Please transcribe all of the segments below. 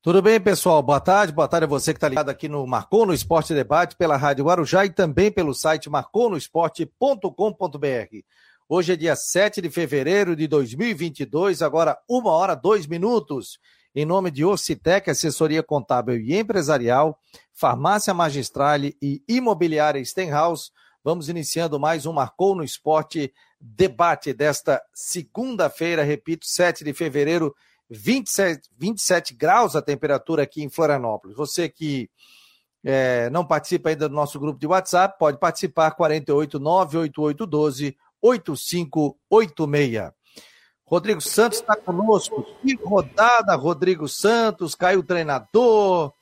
Tudo bem, pessoal? Boa tarde. Boa tarde a você que está ligado aqui no Marcou no Esporte Debate pela Rádio Guarujá e também pelo site marconosport.com.br. Hoje é dia 7 de fevereiro de 2022, agora uma hora, dois minutos. Em nome de Orcitec, assessoria contábil e empresarial, farmácia Magistrale e imobiliária Stenhouse, vamos iniciando mais um Marcou no Esporte Debate desta segunda-feira, repito, 7 de fevereiro 27, 27 graus a temperatura aqui em Florianópolis. Você que é, não participa ainda do nosso grupo de WhatsApp, pode participar 48 98812 8586. Rodrigo Santos está conosco. Que rodada, Rodrigo Santos. Caiu o treinador.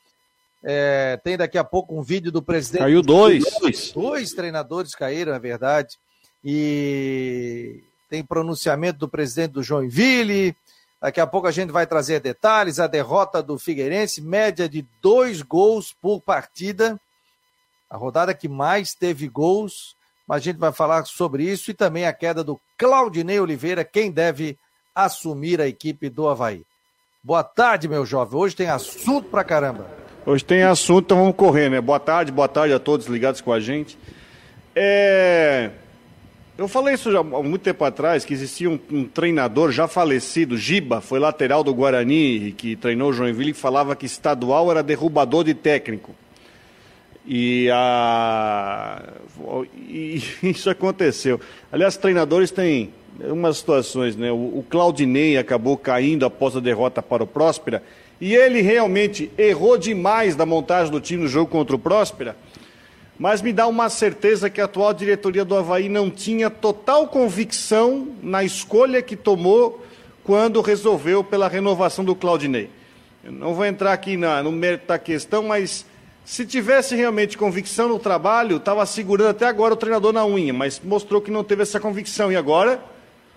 É, tem daqui a pouco um vídeo do presidente. Caiu dois. Dois, dois treinadores caíram, é verdade. E tem pronunciamento do presidente do Joinville. Daqui a pouco a gente vai trazer detalhes. A derrota do Figueirense, média de dois gols por partida. A rodada que mais teve gols. Mas a gente vai falar sobre isso e também a queda do Claudinei Oliveira, quem deve assumir a equipe do Havaí. Boa tarde, meu jovem. Hoje tem assunto pra caramba. Hoje tem assunto, então vamos correr, né? Boa tarde, boa tarde a todos ligados com a gente. É... Eu falei isso já há muito tempo atrás, que existia um, um, treinador já falecido, Giba, foi lateral do Guarani, que treinou o Joinville, que falava que estadual era derrubador de técnico. E, a... e isso aconteceu. Aliás, treinadores têm umas situações, né? O Claudinei acabou caindo após a derrota para o Próspera, e ele realmente errou demais da montagem do time no jogo contra o Próspera mas me dá uma certeza que a atual diretoria do Havaí não tinha total convicção na escolha que tomou quando resolveu pela renovação do Claudinei. Eu não vou entrar aqui na, no mérito da questão, mas se tivesse realmente convicção no trabalho, estava segurando até agora o treinador na unha, mas mostrou que não teve essa convicção. E agora,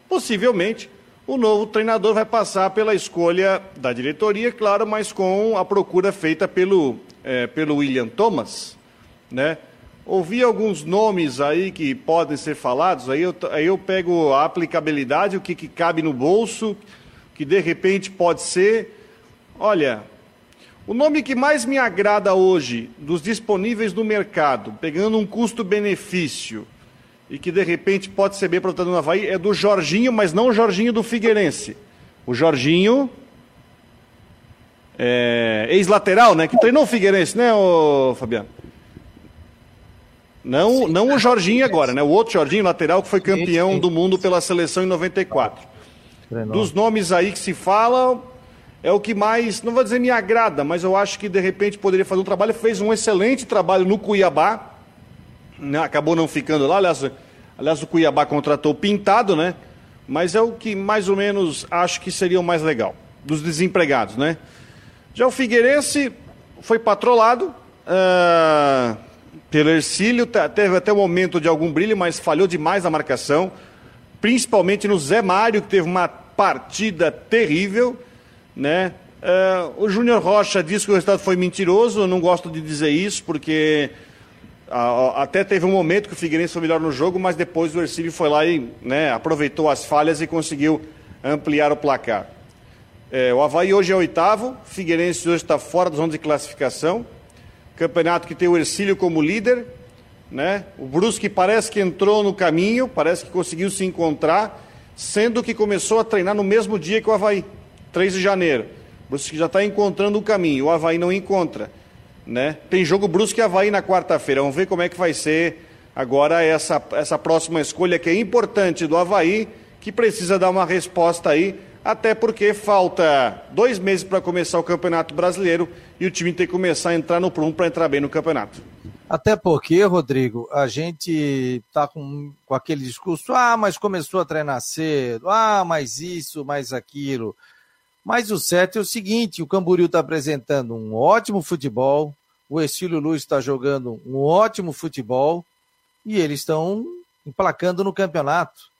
possivelmente, o novo treinador vai passar pela escolha da diretoria, claro, mas com a procura feita pelo, é, pelo William Thomas, né? Ouvi alguns nomes aí que podem ser falados, aí eu, aí eu pego a aplicabilidade, o que, que cabe no bolso, que de repente pode ser. Olha, o nome que mais me agrada hoje, dos disponíveis no mercado, pegando um custo-benefício, e que de repente pode ser bem para o Havaí, é do Jorginho, mas não o Jorginho do Figueirense. O Jorginho, é, ex-lateral, né? Que treinou o Figueirense, né, ô, Fabiano? Não, Sim, não o Jorginho agora, né? O outro Jorginho, lateral, que foi campeão do mundo pela seleção em 94. Dos nomes aí que se fala, é o que mais, não vou dizer me agrada, mas eu acho que de repente poderia fazer um trabalho. Fez um excelente trabalho no Cuiabá, né? acabou não ficando lá. Aliás, aliás, o Cuiabá contratou Pintado, né? Mas é o que mais ou menos acho que seria o mais legal, dos desempregados, né? Já o Figueirense foi patrolado. Uh pelo Ercílio, teve até o momento de algum brilho, mas falhou demais a marcação, principalmente no Zé Mário, que teve uma partida terrível, né? Uh, o Júnior Rocha disse que o resultado foi mentiroso, eu não gosto de dizer isso, porque até teve um momento que o Figueirense foi melhor no jogo, mas depois o Ercílio foi lá e né, aproveitou as falhas e conseguiu ampliar o placar. É, o Havaí hoje é oitavo, Figueirense hoje está fora da zona de classificação, Campeonato que tem o Ercílio como líder, né? O Brusque parece que entrou no caminho, parece que conseguiu se encontrar, sendo que começou a treinar no mesmo dia que o Havaí, 3 de janeiro. O Brusque já está encontrando o caminho, o Havaí não encontra. Né? Tem jogo Brusque e Havaí na quarta-feira. Vamos ver como é que vai ser agora essa, essa próxima escolha que é importante do Havaí, que precisa dar uma resposta aí até porque falta dois meses para começar o Campeonato Brasileiro e o time tem que começar a entrar no prumo para entrar bem no campeonato. Até porque, Rodrigo, a gente está com, com aquele discurso, ah, mas começou a treinar cedo, ah, mas isso, mais aquilo. Mas o certo é o seguinte, o Camboriú está apresentando um ótimo futebol, o Estilo Luz está jogando um ótimo futebol e eles estão emplacando no campeonato.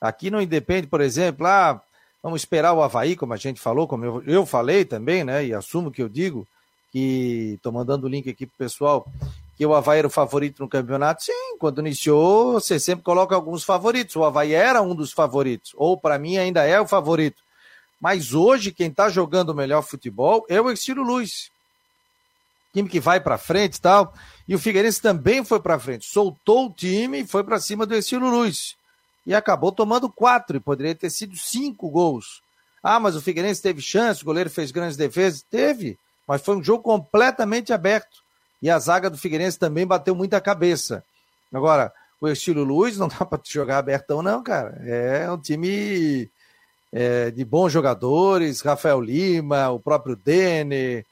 Aqui não independe, por exemplo, ah, Vamos esperar o Havaí, como a gente falou, como eu, eu falei também, né? E assumo que eu digo, que estou mandando o link aqui pro pessoal, que o Havaí era o favorito no campeonato. Sim, quando iniciou, você sempre coloca alguns favoritos. O Havaí era um dos favoritos, ou para mim ainda é o favorito. Mas hoje, quem está jogando o melhor futebol é o Estilo Luz. Time que vai para frente e tal. E o Figueirense também foi para frente. Soltou o time e foi para cima do Estilo Luz. E acabou tomando quatro, e poderia ter sido cinco gols. Ah, mas o Figueirense teve chance, o goleiro fez grandes defesas. Teve, mas foi um jogo completamente aberto. E a zaga do Figueirense também bateu muita cabeça. Agora, o estilo Luiz não dá para jogar abertão, não, cara. É um time é, de bons jogadores, Rafael Lima, o próprio Denner,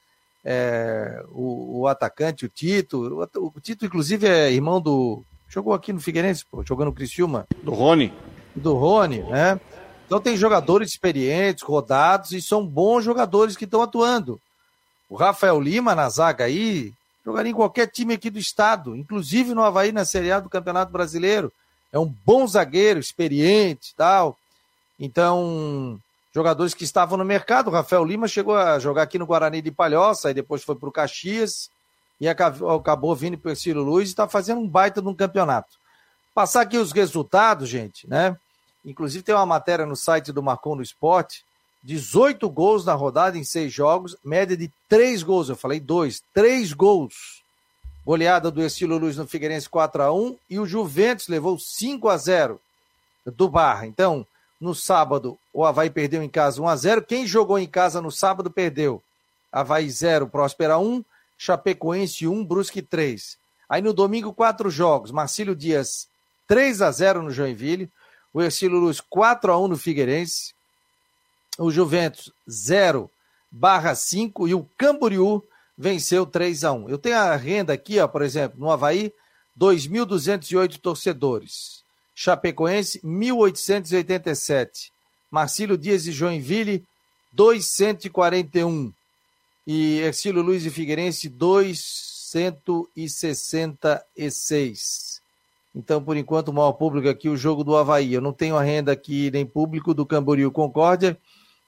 é, o, o, atacante, o Tito. O, o, Tito, inclusive, é irmão do. Jogou aqui no Figueirense, pô, jogando no Criciúma. Do Rony. Do Rony, né? Então tem jogadores experientes, rodados, e são bons jogadores que estão atuando. O Rafael Lima na zaga aí, jogaria em qualquer time aqui do estado, inclusive no Havaí na Série A do Campeonato Brasileiro. É um bom zagueiro, experiente tal. Então, jogadores que estavam no mercado. O Rafael Lima chegou a jogar aqui no Guarani de Palhoça, aí depois foi para o Caxias e acabou vindo para o Ciro Luiz e está fazendo um baita de um campeonato. Passar aqui os resultados, gente, né? Inclusive tem uma matéria no site do Marcon no Esporte. 18 gols na rodada em seis jogos, média de 3 gols. Eu falei dois, 3 gols. Goleada do Estilo Luz no Figueirense 4 a 1 e o Juventus levou 5 a 0 do Barra. Então, no sábado, o Havaí perdeu em casa 1 a 0 Quem jogou em casa no sábado perdeu. Havaí 0, Próspera 1, Chapecoense 1, Brusque 3. Aí no domingo, quatro jogos. Marcílio Dias 3 a 0 no Joinville o Ercílio Luz 4 a 1 no Figueirense, o Juventus 0 barra 5 e o Camboriú venceu 3 a 1. Eu tenho a renda aqui, ó, por exemplo, no Havaí, 2.208 torcedores. Chapecoense, 1.887. Marcílio Dias e Joinville, 241. E Ercílio Luiz e Figueirense, 266. Então, por enquanto, o maior público aqui, o jogo do Havaí. Eu não tenho a renda aqui nem público do Camboriú Concórdia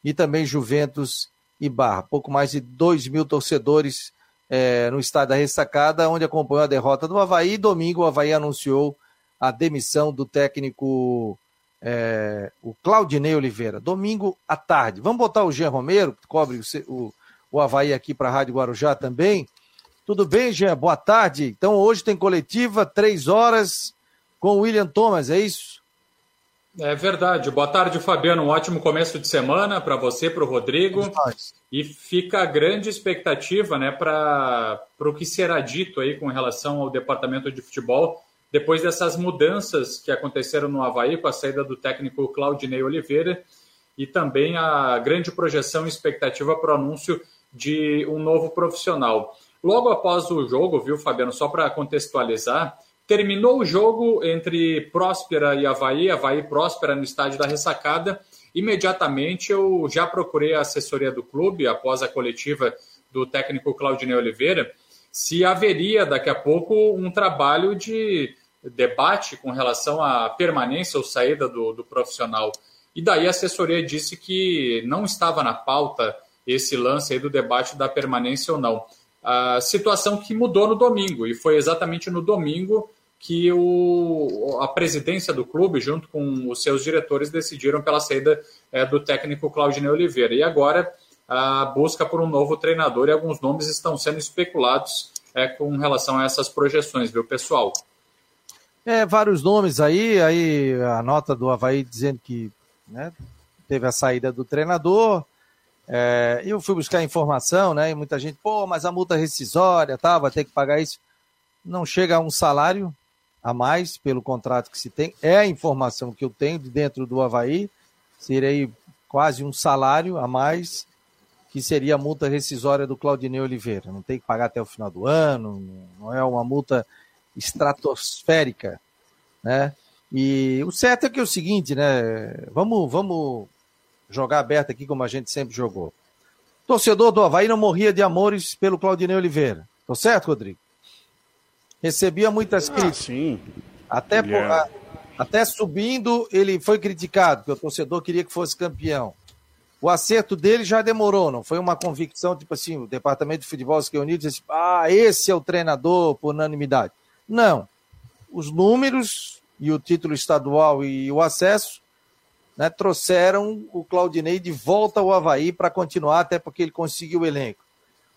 e também Juventus e Barra. Pouco mais de 2 mil torcedores é, no estádio da Ressacada, onde acompanhou a derrota do Havaí. Domingo, o Havaí anunciou a demissão do técnico é, o Claudinei Oliveira. Domingo à tarde. Vamos botar o Jean Romero, que cobre o, o, o Havaí aqui para a Rádio Guarujá também. Tudo bem, Jean? Boa tarde. Então hoje tem coletiva, três horas, com o William Thomas, é isso? É verdade. Boa tarde, Fabiano. Um ótimo começo de semana para você, para o Rodrigo. E fica a grande expectativa né, para o que será dito aí com relação ao departamento de futebol depois dessas mudanças que aconteceram no Havaí com a saída do técnico Claudinei Oliveira e também a grande projeção e expectativa para o anúncio de um novo profissional. Logo após o jogo, viu, Fabiano, só para contextualizar, terminou o jogo entre Próspera e Havaí, Havaí Próspera no estádio da Ressacada. Imediatamente eu já procurei a assessoria do clube, após a coletiva do técnico Claudinei Oliveira, se haveria daqui a pouco um trabalho de debate com relação à permanência ou saída do, do profissional. E daí a assessoria disse que não estava na pauta esse lance aí do debate da permanência ou não a situação que mudou no domingo, e foi exatamente no domingo que o, a presidência do clube, junto com os seus diretores, decidiram pela saída é, do técnico Claudinei Oliveira. E agora a busca por um novo treinador e alguns nomes estão sendo especulados é, com relação a essas projeções, viu, pessoal? É, vários nomes aí, aí a nota do Havaí dizendo que né, teve a saída do treinador, é, eu fui buscar informação, né? E muita gente, pô, mas a multa rescisória, tá, vai ter que pagar isso. Não chega a um salário a mais pelo contrato que se tem. É a informação que eu tenho de dentro do Havaí. Seria quase um salário a mais, que seria a multa rescisória do Claudinei Oliveira. Não tem que pagar até o final do ano, não é uma multa estratosférica, né? E o certo é que é o seguinte, né? Vamos, vamos jogar aberto aqui como a gente sempre jogou. Torcedor do Havaí não morria de amores pelo Claudinei Oliveira. Tô certo, Rodrigo? Recebia muitas ah, críticas. Sim. Até, yeah. por, até subindo, ele foi criticado, porque o torcedor queria que fosse campeão. O acerto dele já demorou, não foi uma convicção, tipo assim, o departamento de futebol se reuniu e disse, ah, esse é o treinador por unanimidade. Não. Os números e o título estadual e o acesso né, trouxeram o Claudinei de volta ao Havaí para continuar, até porque ele conseguiu o elenco.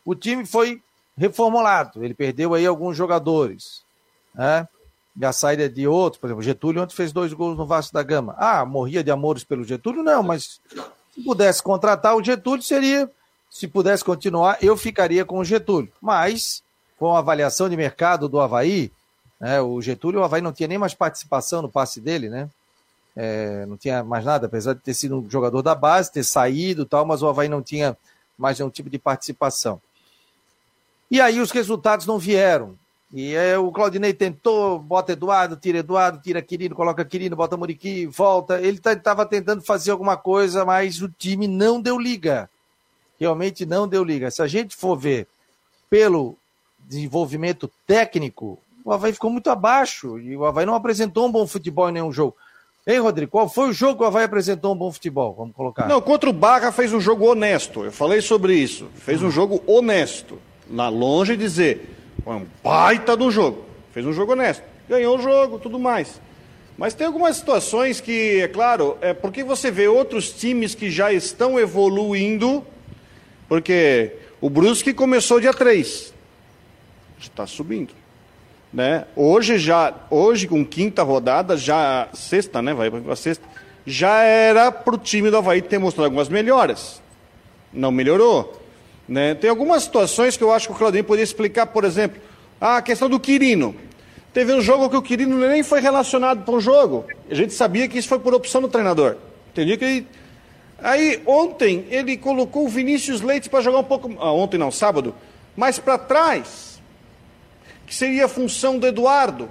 O time foi reformulado, ele perdeu aí alguns jogadores, né? E a saída de outros, por exemplo, Getúlio ontem fez dois gols no Vasco da Gama. Ah, morria de amores pelo Getúlio? Não, mas se pudesse contratar o Getúlio, seria. Se pudesse continuar, eu ficaria com o Getúlio. Mas, com a avaliação de mercado do Havaí, né, o Getúlio, o Havaí não tinha nem mais participação no passe dele, né? É, não tinha mais nada, apesar de ter sido um jogador da base, ter saído tal, mas o Havaí não tinha mais nenhum tipo de participação. E aí os resultados não vieram. E o Claudinei tentou, bota Eduardo, tira Eduardo, tira Quirino, coloca Quirino, bota Muriqui, volta. Ele estava tentando fazer alguma coisa, mas o time não deu liga. Realmente não deu liga. Se a gente for ver pelo desenvolvimento técnico, o Havaí ficou muito abaixo. E o Havaí não apresentou um bom futebol em nenhum jogo. Hein, Rodrigo? Qual foi o jogo que o Havaí apresentou um bom futebol? Vamos colocar. Não, contra o Barra fez um jogo honesto. Eu falei sobre isso. Fez um jogo honesto. Lá longe dizer foi um baita do jogo. Fez um jogo honesto. Ganhou o jogo, tudo mais. Mas tem algumas situações que, é claro, é porque você vê outros times que já estão evoluindo, porque o Brusque começou dia 3. Está subindo. Né? Hoje já, hoje com quinta rodada, já sexta, né? Vai para sexta, já era para o time do Havaí ter mostrado algumas melhoras. Não melhorou. Né? Tem algumas situações que eu acho que o Claudinho poderia explicar, por exemplo, a questão do Quirino. Teve um jogo que o Quirino nem foi relacionado para o jogo. A gente sabia que isso foi por opção do treinador. Entendi que ele... Aí, ontem, ele colocou o Vinícius Leite para jogar um pouco. Ah, ontem não, sábado. Mais para trás. Que seria a função do Eduardo.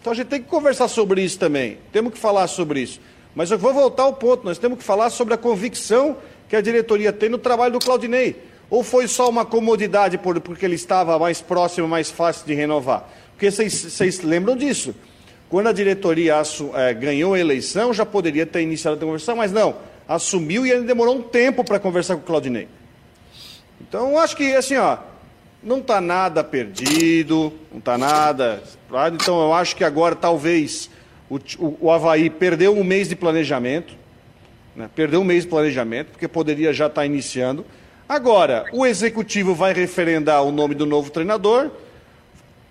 Então a gente tem que conversar sobre isso também. Temos que falar sobre isso. Mas eu vou voltar ao ponto. Nós temos que falar sobre a convicção que a diretoria tem no trabalho do Claudinei? Ou foi só uma comodidade por, porque ele estava mais próximo, mais fácil de renovar? Porque vocês lembram disso. Quando a diretoria é, ganhou a eleição, já poderia ter iniciado a conversação, mas não. Assumiu e ele demorou um tempo para conversar com o Claudinei. Então, acho que, assim, ó, não está nada perdido, não está nada. Então, eu acho que agora, talvez, o, o, o Havaí perdeu um mês de planejamento né? Perdeu um mês de planejamento, porque poderia já estar iniciando. Agora, o executivo vai referendar o nome do novo treinador.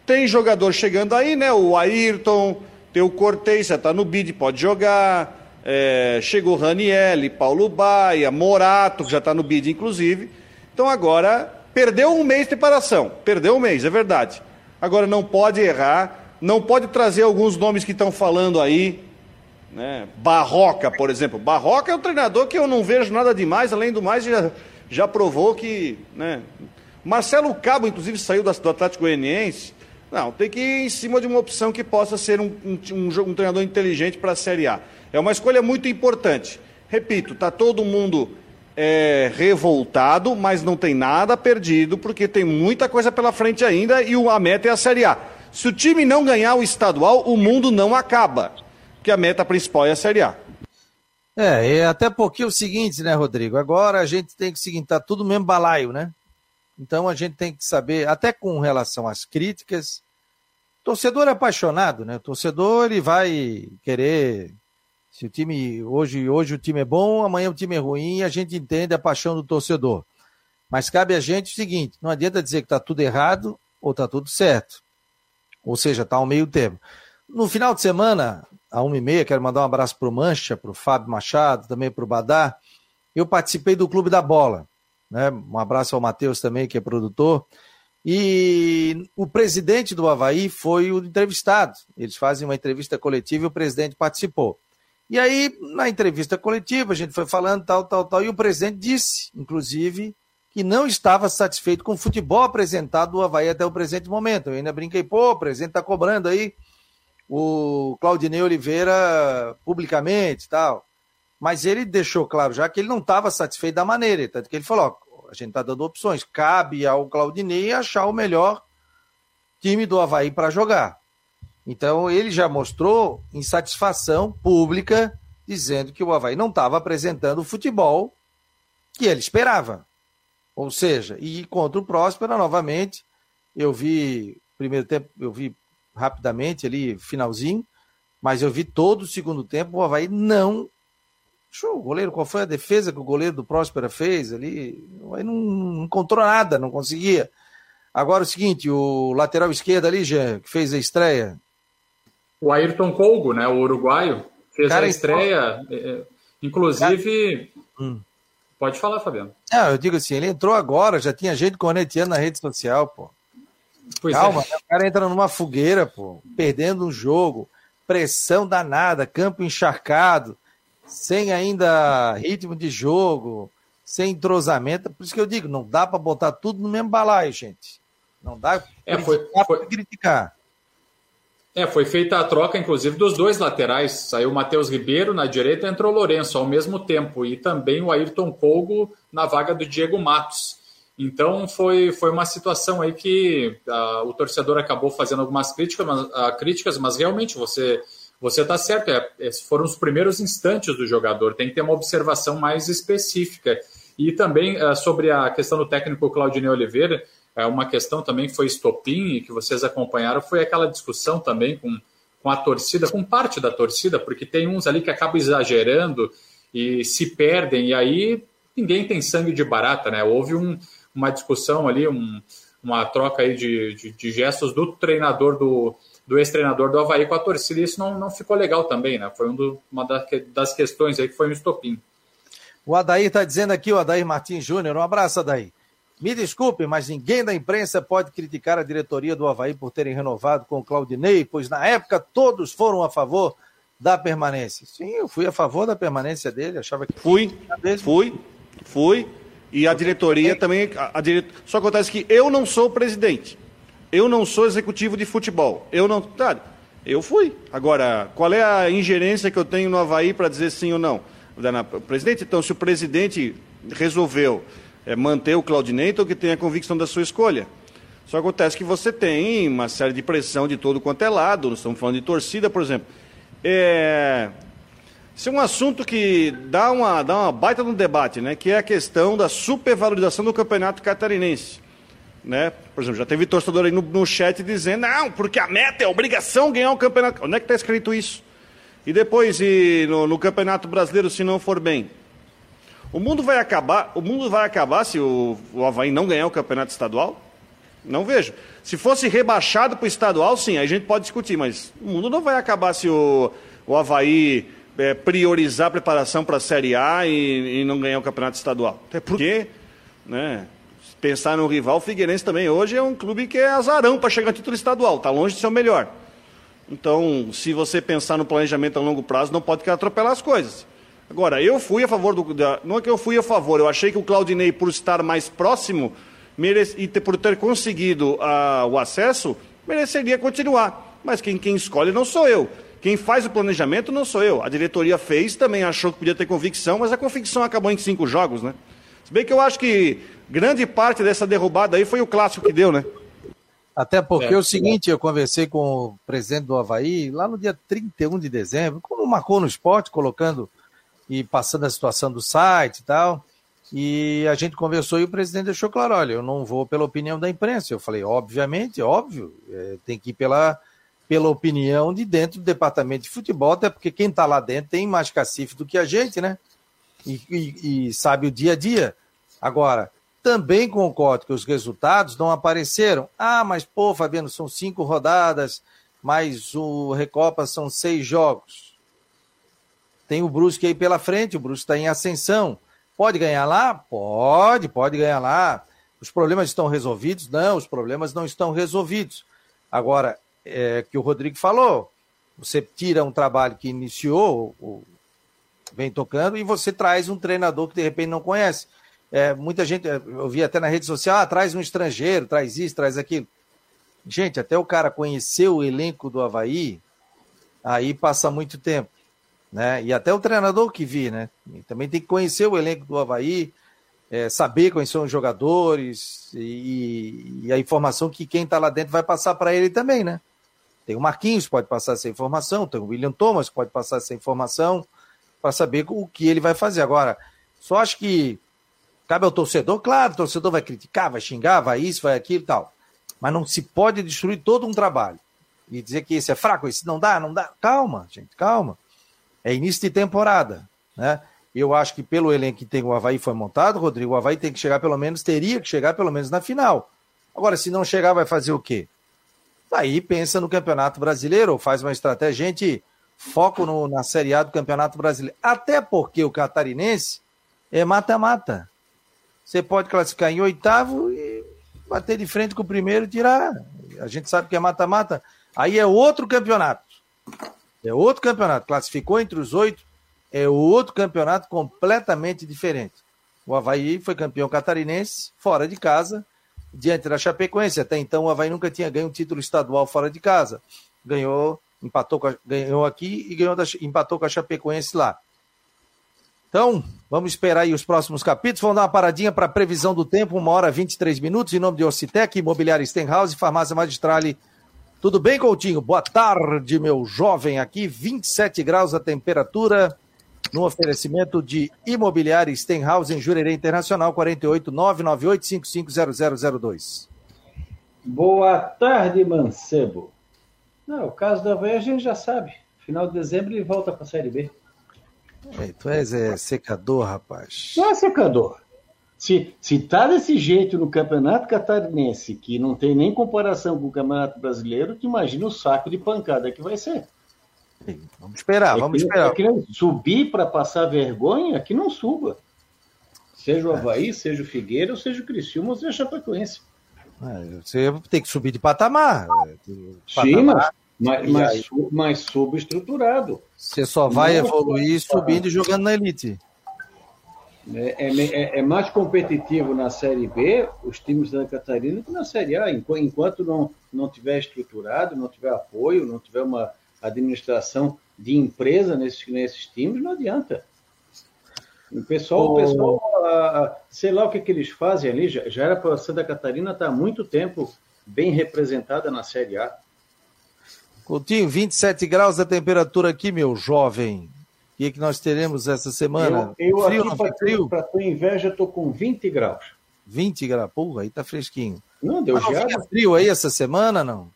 Tem jogador chegando aí, né? O Ayrton, tem o Cortez, já está no bid, pode jogar. É, chegou Raniel, Paulo Baia, Morato, que já está no bid, inclusive. Então agora, perdeu um mês de preparação. Perdeu um mês, é verdade. Agora não pode errar, não pode trazer alguns nomes que estão falando aí, né? Barroca, por exemplo. Barroca é um treinador que eu não vejo nada demais, além do mais, já, já provou que. Né? Marcelo Cabo, inclusive, saiu do Atlético Goianiense. Não, tem que ir em cima de uma opção que possa ser um, um, um, um treinador inteligente para a Série A. É uma escolha muito importante. Repito, está todo mundo é, revoltado, mas não tem nada perdido, porque tem muita coisa pela frente ainda e a meta é a Série A. Se o time não ganhar o estadual, o mundo não acaba que a meta principal é a Série A. É, é até porque é o seguinte, né, Rodrigo? Agora a gente tem que seguir, tá tudo mesmo balaio, né? Então a gente tem que saber, até com relação às críticas, torcedor é apaixonado, né? O torcedor ele vai querer se o time hoje hoje o time é bom, amanhã o time é ruim, a gente entende a paixão do torcedor. Mas cabe a gente o seguinte, não adianta dizer que está tudo errado ou está tudo certo. Ou seja, está ao meio termo. No final de semana, a uma e meia, quero mandar um abraço para o Mancha, para o Fábio Machado, também para o Badá. Eu participei do Clube da Bola. Né? Um abraço ao Matheus também, que é produtor. E o presidente do Havaí foi o entrevistado. Eles fazem uma entrevista coletiva e o presidente participou. E aí, na entrevista coletiva, a gente foi falando tal, tal, tal, e o presidente disse, inclusive, que não estava satisfeito com o futebol apresentado do Havaí até o presente momento. Eu ainda brinquei, pô, o presidente está cobrando aí o Claudinei Oliveira publicamente tal. Mas ele deixou claro já que ele não estava satisfeito da maneira, tanto que ele falou: ó, a gente está dando opções, cabe ao Claudinei achar o melhor time do Havaí para jogar. Então ele já mostrou insatisfação pública, dizendo que o Havaí não estava apresentando o futebol que ele esperava. Ou seja, e contra o Próspera, novamente, eu vi, primeiro tempo, eu vi rapidamente ali, finalzinho. Mas eu vi todo o segundo tempo, o Havaí não. Show, o goleiro, qual foi a defesa que o goleiro do Próspera fez ali? O Havaí não, não encontrou nada, não conseguia. Agora o seguinte, o lateral esquerdo ali, Jean, que fez a estreia. O Ayrton Colgo, né? O uruguaio, fez Cara, a estreia. Então... Inclusive. Cara... Hum. Pode falar, Fabiano. Não, eu digo assim, ele entrou agora, já tinha gente corneteando na rede social, pô. Pois Calma, é. o cara entra numa fogueira, pô, perdendo um jogo, pressão danada, campo encharcado, sem ainda ritmo de jogo, sem entrosamento. Por isso que eu digo, não dá para botar tudo no mesmo balaio, gente. Não dá é, foi, foi... criticar. É, foi feita a troca, inclusive, dos dois laterais. Saiu o Matheus Ribeiro na direita entrou o Lourenço ao mesmo tempo. E também o Ayrton Colgo na vaga do Diego Matos. Então foi, foi uma situação aí que uh, o torcedor acabou fazendo algumas críticas, mas, uh, críticas, mas realmente você você está certo. É, é, foram os primeiros instantes do jogador. Tem que ter uma observação mais específica. E também uh, sobre a questão do técnico Claudinei Oliveira, uma questão também que foi estopim e que vocês acompanharam foi aquela discussão também com, com a torcida, com parte da torcida, porque tem uns ali que acabam exagerando e se perdem, e aí ninguém tem sangue de barata, né? Houve um, uma discussão ali, um, uma troca aí de, de, de, gestos do treinador, do, do ex-treinador do Havaí com a torcida, e isso não, não ficou legal também, né? Foi um do, uma das questões aí que foi um estopim. O Adair está dizendo aqui, o Adair Martins Júnior, um abraço, Adair. Me desculpe, mas ninguém da imprensa pode criticar a diretoria do Havaí por terem renovado com o Claudinei, pois na época todos foram a favor da permanência. Sim, eu fui a favor da permanência dele, achava que. Fui, fui, fui. E a diretoria também. A, a diret... Só acontece que eu não sou o presidente. Eu não sou executivo de futebol. Eu não. Tá, eu fui. Agora, qual é a ingerência que eu tenho no Havaí para dizer sim ou não? Presidente, então, se o presidente resolveu é, manter o Claudinei, que tem a convicção da sua escolha. Só acontece que você tem uma série de pressão de todo quanto é lado, nós estamos falando de torcida, por exemplo. É... Isso é um assunto que dá uma, dá uma baita no debate, né? que é a questão da supervalorização do campeonato catarinense. Né? Por exemplo, já teve torcedor aí no, no chat dizendo, não, porque a meta é a obrigação ganhar o campeonato. Onde é que está escrito isso? E depois, e no, no Campeonato Brasileiro, se não for bem? O mundo vai acabar, o mundo vai acabar se o, o Havaí não ganhar o campeonato estadual? Não vejo. Se fosse rebaixado para o estadual, sim, aí a gente pode discutir, mas o mundo não vai acabar se o, o Havaí é, priorizar a preparação para a Série A e, e, não ganhar o campeonato estadual. Até porque, né, pensar no rival, o Figueirense também hoje é um clube que é azarão para chegar ao título estadual, está longe de ser o melhor. Então, se você pensar no planejamento a longo prazo, não pode atropelar as coisas. Agora, eu fui a favor do. Da, não é que eu fui a favor, eu achei que o Claudinei, por estar mais próximo merece, e ter, por ter conseguido uh, o acesso, mereceria continuar. Mas quem, quem escolhe não sou eu. Quem faz o planejamento não sou eu. A diretoria fez, também achou que podia ter convicção, mas a convicção acabou em cinco jogos, né? Se bem que eu acho que grande parte dessa derrubada aí foi o clássico que deu, né? Até porque é, é o seguinte, eu conversei com o presidente do Havaí lá no dia 31 de dezembro, como marcou no esporte, colocando e passando a situação do site e tal. E a gente conversou e o presidente deixou claro: olha, eu não vou pela opinião da imprensa. Eu falei, obviamente, óbvio, é, tem que ir pela, pela opinião de dentro do departamento de futebol, até porque quem está lá dentro tem mais cacife do que a gente, né? E, e, e sabe o dia a dia. Agora, também concordo que os resultados não apareceram. Ah, mas pô, Fabiano, são cinco rodadas, mas o Recopa são seis jogos. Tem o Brusque aí pela frente, o Brusque está em ascensão. Pode ganhar lá? Pode, pode ganhar lá. Os problemas estão resolvidos? Não, os problemas não estão resolvidos. Agora, é que o Rodrigo falou, você tira um trabalho que iniciou, vem tocando, e você traz um treinador que de repente não conhece. É, muita gente, eu vi até na rede social, ah, traz um estrangeiro, traz isso, traz aquilo. Gente, até o cara conhecer o elenco do Havaí, aí passa muito tempo né? E até o treinador que vi, né? E também tem que conhecer o elenco do Havaí, é, saber quais são os jogadores e, e a informação que quem está lá dentro vai passar para ele também, né? Tem o Marquinhos pode passar essa informação, tem o William Thomas pode passar essa informação para saber o que ele vai fazer. Agora, só acho que cabe ao torcedor, claro, o torcedor vai criticar, vai xingar, vai isso, vai aquilo e tal. Mas não se pode destruir todo um trabalho. e dizer que esse é fraco, esse não dá, não dá. Calma, gente, calma. É início de temporada, né? Eu acho que pelo elenco que tem o Havaí foi montado, Rodrigo, o Havaí tem que chegar pelo menos, teria que chegar pelo menos na final. Agora, se não chegar, vai fazer o quê? Aí pensa no Campeonato Brasileiro, faz uma estratégia. Gente, foco no, na Série A do Campeonato Brasileiro. Até porque o catarinense é mata-mata. Você pode classificar em oitavo e bater de frente com o primeiro e tirar. A gente sabe que é mata-mata. Aí é outro campeonato. É outro campeonato. Classificou entre os oito, é outro campeonato completamente diferente. O Havaí foi campeão catarinense, fora de casa, diante da Chapecoense. Até então o Havaí nunca tinha ganho um título estadual fora de casa. Ganhou, empatou a, ganhou aqui e ganhou da, empatou com a Chapecoense lá. Então, vamos esperar aí os próximos capítulos. Vamos dar uma paradinha para a previsão do tempo, uma hora e 23 minutos, em nome de Ocitec, Imobiliária Stenhouse, Farmácia Magistrale. Tudo bem, Coutinho? Boa tarde, meu jovem aqui, 27 graus a temperatura, no oferecimento de Imobiliária Stenhouse em Jurerê Internacional, 48 998 550002. Boa tarde, Mancebo. Não, o caso da Havaí a gente já sabe. Final de dezembro ele volta para a Série B. É, tu és é, secador, rapaz. Não é secador. Se, se tá desse jeito no Campeonato Catarinense, que não tem nem comparação com o Campeonato Brasileiro, tu imagina o saco de pancada que vai ser. Vamos esperar, é vamos que, esperar. É que subir para passar vergonha, que não suba. Seja o é. Havaí, seja o Figueira, seja o Criciúma, ou seja o Chapecoense. É, você tem que subir de patamar. Sim, patamar. mas, mas, mas subestruturado. Você só vai evoluir subindo e jogando na elite. É, é, é, é, mais competitivo na Série B, os times da Catarina, que na Série A. Enquanto não, não tiver estruturado, não tiver apoio, não tiver uma administração de empresa nesses, nesses times, não adianta. O pessoal, o pessoal sei lá o que, que eles fazem ali, já, já era para Santa Catarina estar tá há muito tempo bem representada na Série A. Coutinho, 27 graus a temperatura aqui, meu jovem. O que, é que nós teremos essa semana? Eu, eu frio, aqui, frio? para tua inveja, estou com 20 graus. 20 graus? Porra, aí tá fresquinho. Não, deu já. frio aí essa semana, não?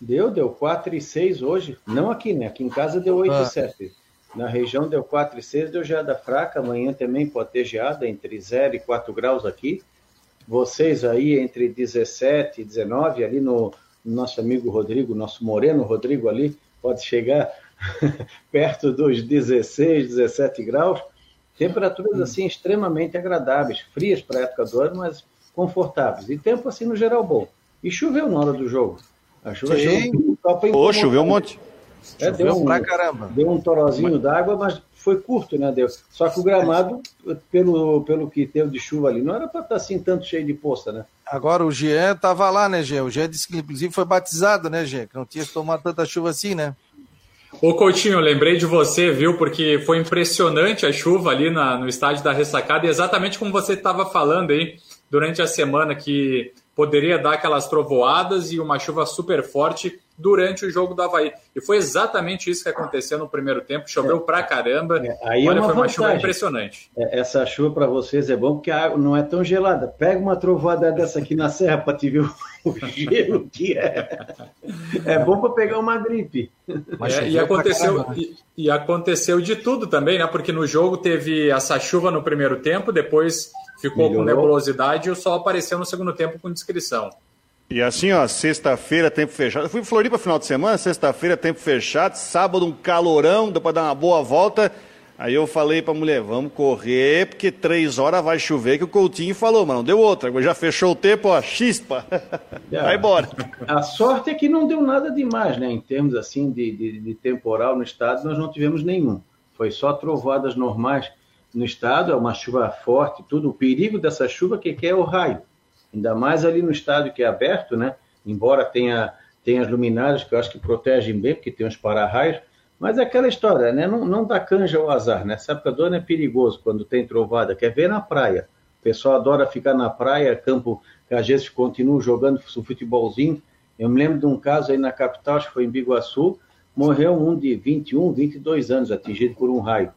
Deu, deu 4 e 6 hoje. Não aqui, né? Aqui em casa deu 8 ah. e 7. Na região deu 4 e 6, deu geada fraca. Amanhã também pode ter geada, entre 0 e 4 graus aqui. Vocês aí entre 17 e 19, ali no, nosso amigo Rodrigo, nosso moreno Rodrigo ali, pode chegar perto dos 16, 17 graus. Temperaturas hum. assim extremamente agradáveis, frias para a época do ano, mas confortáveis. E tempo assim no geral bom. E choveu na hora do jogo. A chuva Sim. choveu. Pô, choveu um monte. É, deu um, pra caramba. Deu um torozinho mas... d'água, mas foi curto, né, Deus? Só que o gramado, pelo, pelo que teve de chuva ali, não era para estar tá, assim tanto cheio de poça, né? Agora o Jean estava lá, né, Jean? O Jean disse que inclusive foi batizado, né, Jean? Que não tinha tomado tanta chuva assim, né? Ô Coutinho, lembrei de você, viu? Porque foi impressionante a chuva ali na, no estádio da ressacada, e exatamente como você estava falando aí durante a semana, que poderia dar aquelas trovoadas e uma chuva super forte durante o jogo do Havaí. E foi exatamente isso que aconteceu no primeiro tempo. Choveu é, pra caramba. É, aí é Olha, é uma foi uma chuva impressionante. É, essa chuva para vocês é bom porque a água não é tão gelada. Pega uma trovoada dessa aqui na serra para te ver o gelo que é. É bom para pegar uma gripe. É, e, aconteceu, e, e aconteceu de tudo também, né? Porque no jogo teve essa chuva no primeiro tempo, depois ficou Melhorou. com nebulosidade e o sol apareceu no segundo tempo com descrição. E assim, ó, sexta-feira, tempo fechado. Eu fui em Floripa final de semana, sexta-feira, tempo fechado, sábado, um calorão, deu para dar uma boa volta. Aí eu falei pra mulher, vamos correr, porque três horas vai chover, que o Coutinho falou, mas não deu outra. Já fechou o tempo, ó, chispa. É. Vai embora. A sorte é que não deu nada demais, né? Em termos assim de, de, de temporal no estado, nós não tivemos nenhum. Foi só trovoadas normais no estado, é uma chuva forte, tudo. O perigo dessa chuva que é o raio ainda mais ali no estádio que é aberto, né? Embora tenha, tenha as luminárias que eu acho que protegem bem, porque tem uns para-raios, mas é aquela história, né? Não, não dá canja ao azar, né? Essa época do ano é perigoso quando tem trovada, quer ver na praia. O pessoal adora ficar na praia, campo, que às vezes continua jogando futebolzinho. Eu me lembro de um caso aí na capital, acho que foi em Biguaçu, morreu um de 21, 22 anos, atingido por um raio.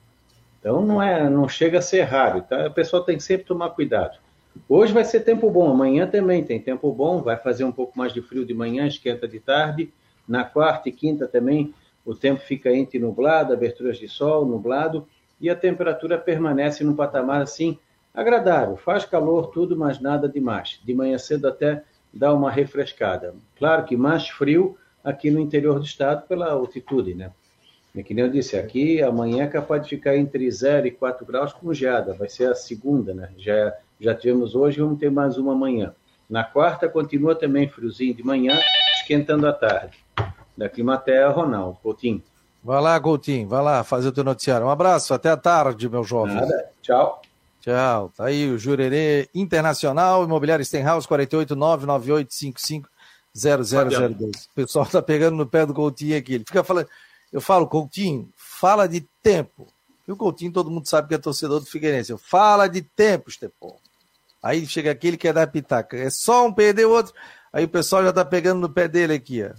Então não é, não chega a ser raro, tá? O pessoal tem que sempre tomar cuidado. Hoje vai ser tempo bom, amanhã também tem tempo bom, vai fazer um pouco mais de frio de manhã, esquenta de tarde, Na quarta e quinta também o tempo fica entre nublado, aberturas de sol, nublado, e a temperatura permanece num patamar assim agradável. Faz calor, tudo, mas nada demais. De manhã cedo até dá uma refrescada. Claro que mais frio aqui no interior do estado pela altitude, né? E que nem eu disse, aqui amanhã é capaz de ficar entre 0 e 4 graus com geada, vai ser a segunda, né? Já, já tivemos hoje, vamos ter mais uma amanhã. Na quarta continua também friozinho de manhã, esquentando à tarde. Da Climaterra, Ronaldo Coutinho. Vai lá, Coutinho, vai lá fazer o teu noticiário. Um abraço, até a tarde, meu jovem. Nada, tchau. Tchau. Tá aí o Jurerê Internacional, Imobiliário Stenhouse, 48998550002. O pessoal tá pegando no pé do Coutinho aqui. Ele fica falando, eu falo, Coutinho, fala de tempo. E o Coutinho, todo mundo sabe que é torcedor do Figueirense. Eu, fala de tempo, Estepão. Aí chega aqui, ele quer dar pitaca. É só um perder o outro. Aí o pessoal já tá pegando no pé dele aqui, ó.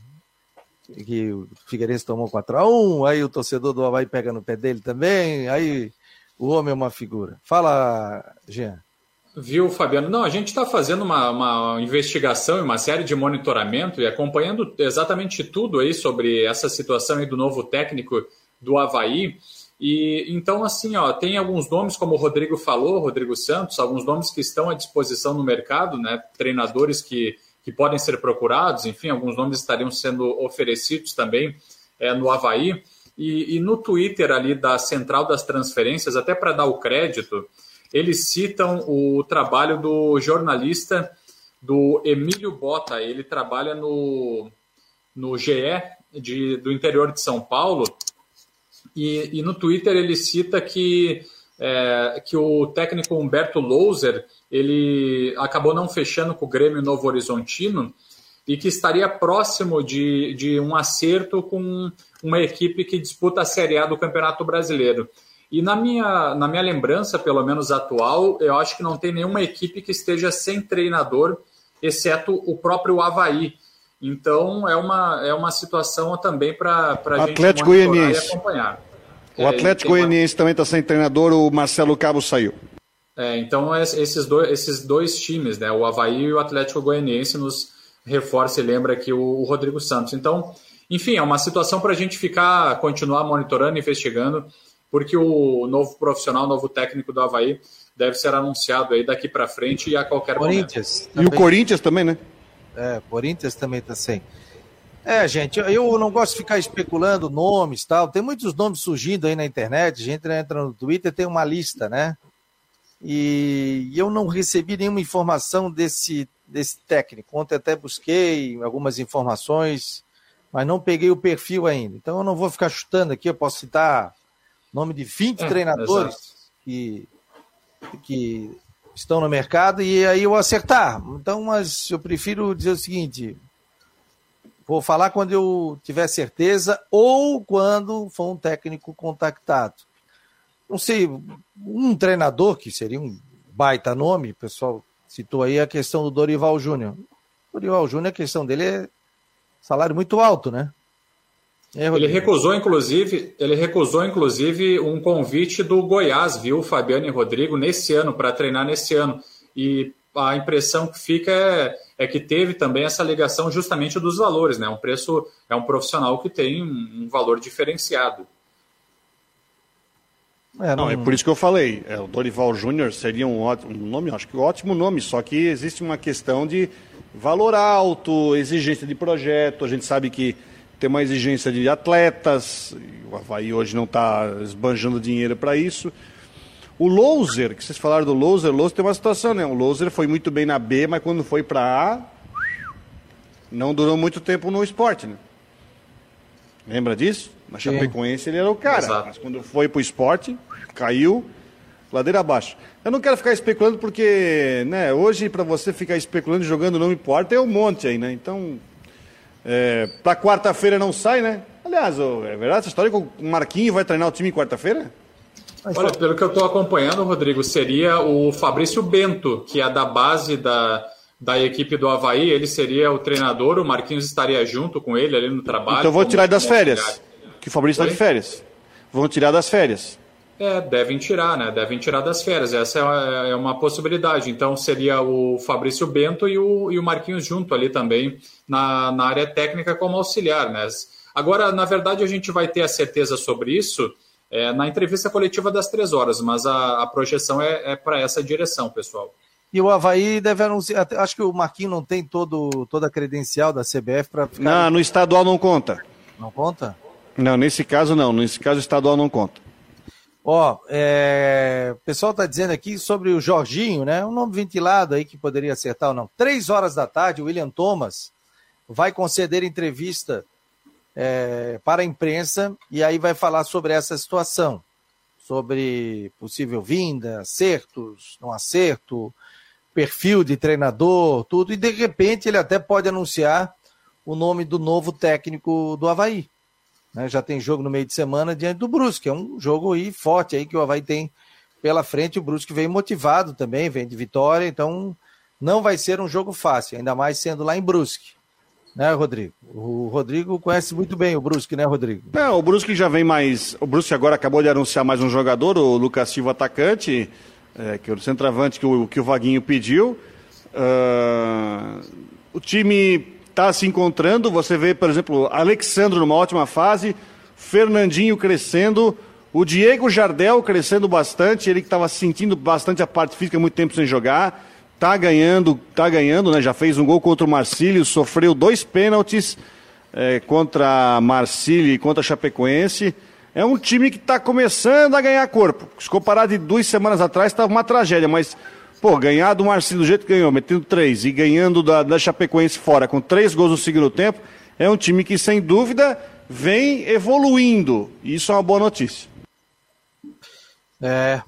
Que o Figueirense tomou 4x1, aí o torcedor do Havaí pega no pé dele também, aí o homem é uma figura. Fala, Jean. Viu, Fabiano? Não, a gente está fazendo uma, uma investigação e uma série de monitoramento e acompanhando exatamente tudo aí sobre essa situação aí do novo técnico do Havaí. E então, assim, ó, tem alguns nomes, como o Rodrigo falou, Rodrigo Santos, alguns nomes que estão à disposição no mercado, né? Treinadores que, que podem ser procurados, enfim, alguns nomes estariam sendo oferecidos também é, no Havaí. E, e no Twitter ali da Central das Transferências, até para dar o crédito, eles citam o trabalho do jornalista do Emílio Bota. Ele trabalha no, no GE de, do interior de São Paulo. E, e no Twitter ele cita que, é, que o técnico Humberto Louser ele acabou não fechando com o Grêmio Novo Horizontino e que estaria próximo de, de um acerto com uma equipe que disputa a Série A do Campeonato Brasileiro. E na minha, na minha lembrança, pelo menos atual, eu acho que não tem nenhuma equipe que esteja sem treinador, exceto o próprio Havaí. Então é uma, é uma situação também para a gente Atlético Goianiense. acompanhar. O é, Atlético Goianiense uma... também está sem treinador, o Marcelo Cabo saiu. É, então esses dois, esses dois times, né, o Havaí e o Atlético Goianiense, nos reforça e lembra aqui o, o Rodrigo Santos. Então, enfim, é uma situação para a gente ficar, continuar monitorando, investigando porque o novo profissional, o novo técnico do Havaí deve ser anunciado aí daqui para frente e a qualquer Corinthians momento. E o Corinthians também, né? É, Corinthians também está sem. É, gente, eu não gosto de ficar especulando nomes tal. Tem muitos nomes surgindo aí na internet. A gente entra no Twitter, tem uma lista, né? E eu não recebi nenhuma informação desse, desse técnico. Ontem até busquei algumas informações, mas não peguei o perfil ainda. Então eu não vou ficar chutando aqui. Eu posso citar nome de 20 é, treinadores que, que estão no mercado e aí eu acertar. Então, mas eu prefiro dizer o seguinte: vou falar quando eu tiver certeza ou quando for um técnico contactado. Não sei, um treinador, que seria um baita nome, o pessoal citou aí a questão do Dorival Júnior. Dorival Júnior, a questão dele é salário muito alto, né? É, ele recusou, inclusive, ele recusou, inclusive, um convite do Goiás, viu, Fabiano e Rodrigo, nesse ano, para treinar nesse ano. E a impressão que fica é, é, que teve também essa ligação justamente dos valores, né? Um preço é um profissional que tem um valor diferenciado. É, não... não, é por isso que eu falei. É, o Dorival Júnior seria um, ótimo, um nome, acho que um ótimo nome, só que existe uma questão de valor alto, exigência de projeto. A gente sabe que tem uma exigência de atletas, o Havaí hoje não está esbanjando dinheiro para isso. O Loser, que vocês falaram do Loser, o Loser tem uma situação, né? O Loser foi muito bem na B, mas quando foi para A, não durou muito tempo no esporte, né? Lembra disso? Na Chapecoense ele era o cara, Exato. mas quando foi para o esporte, caiu ladeira abaixo. Eu não quero ficar especulando porque, né, hoje para você ficar especulando e jogando não importa, é um monte aí, né? Então, é, para quarta-feira não sai, né? Aliás, é verdade essa história que o Marquinhos vai treinar o time quarta-feira? Olha, pelo que eu estou acompanhando, Rodrigo, seria o Fabrício Bento, que é da base da, da equipe do Havaí. Ele seria o treinador, o Marquinhos estaria junto com ele ali no trabalho. Então vou tirar das férias, que o Fabrício está de férias. Vão tirar das férias. É, devem tirar, né? Devem tirar das férias. Essa é, é uma possibilidade. Então seria o Fabrício Bento e o, e o Marquinhos junto ali também na, na área técnica como auxiliar, né? Agora, na verdade, a gente vai ter a certeza sobre isso é, na entrevista coletiva das três horas, mas a, a projeção é, é para essa direção, pessoal. E o Havaí deve anunciar. Acho que o Marquinhos não tem todo, toda a credencial da CBF para ficar. Não, no estadual não conta. Não conta? Não, nesse caso não. Nesse caso, o estadual não conta. Ó, é... o pessoal está dizendo aqui sobre o Jorginho, né? Um nome ventilado aí que poderia acertar ou não. Três horas da tarde, o William Thomas vai conceder entrevista é, para a imprensa e aí vai falar sobre essa situação, sobre possível vinda, acertos, não acerto, perfil de treinador, tudo, e de repente ele até pode anunciar o nome do novo técnico do Havaí. Né? Já tem jogo no meio de semana diante do Brusque, é um jogo aí forte aí que o Havaí tem pela frente, o Brusque vem motivado também, vem de vitória, então não vai ser um jogo fácil, ainda mais sendo lá em Brusque né, Rodrigo? O Rodrigo conhece muito bem o Brusque, né, Rodrigo? Não, o Brusque já vem mais. O Brusque agora acabou de anunciar mais um jogador, o Lucas Silva, atacante, é, que é o centroavante que o, que o Vaguinho pediu. Uh, o time está se encontrando. Você vê, por exemplo, Alexandre numa ótima fase, Fernandinho crescendo. O Diego Jardel crescendo bastante, ele que estava sentindo bastante a parte física muito tempo sem jogar tá ganhando, tá ganhando, né? Já fez um gol contra o Marcílio, sofreu dois pênaltis é, contra Marcílio e contra Chapecoense. É um time que está começando a ganhar corpo. Se comparar de duas semanas atrás, estava uma tragédia, mas, pô, ganhar do Marcílio do jeito que ganhou, metendo três, e ganhando da, da Chapecoense fora, com três gols no segundo tempo, é um time que, sem dúvida, vem evoluindo. E isso é uma boa notícia. É,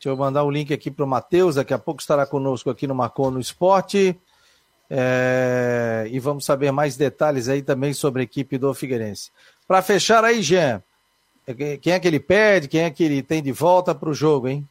Deixa eu mandar o link aqui para o Matheus, daqui a pouco estará conosco aqui no Marcou no Esporte. É... e vamos saber mais detalhes aí também sobre a equipe do Figueirense. Para fechar aí, Jean, quem é que ele pede, quem é que ele tem de volta para o jogo, hein?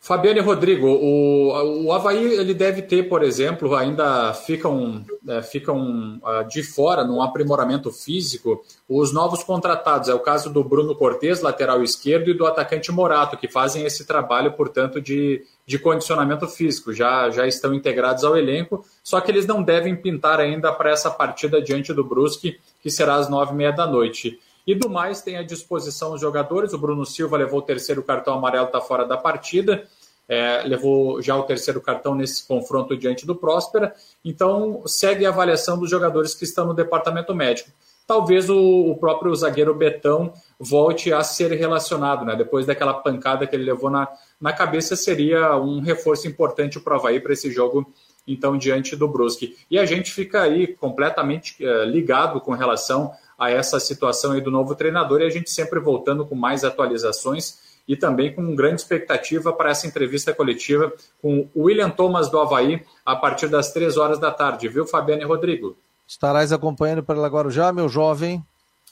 Fabiano e Rodrigo, o, o Havaí ele deve ter, por exemplo, ainda ficam, é, ficam uh, de fora num aprimoramento físico os novos contratados. É o caso do Bruno Cortes, lateral esquerdo, e do atacante Morato, que fazem esse trabalho, portanto, de, de condicionamento físico. Já, já estão integrados ao elenco, só que eles não devem pintar ainda para essa partida diante do Brusque, que será às nove e meia da noite. E do mais, tem à disposição os jogadores. O Bruno Silva levou o terceiro cartão amarelo, está fora da partida. É, levou já o terceiro cartão nesse confronto diante do Próspera. Então, segue a avaliação dos jogadores que estão no departamento médico. Talvez o, o próprio zagueiro Betão volte a ser relacionado, né? Depois daquela pancada que ele levou na, na cabeça, seria um reforço importante para o Havaí para esse jogo então diante do Brusque. E a gente fica aí completamente uh, ligado com relação a essa situação aí do novo treinador e a gente sempre voltando com mais atualizações e também com grande expectativa para essa entrevista coletiva com o William Thomas do Havaí a partir das três horas da tarde, viu, Fabiano e Rodrigo? Estarás acompanhando pela Guarujá, meu jovem?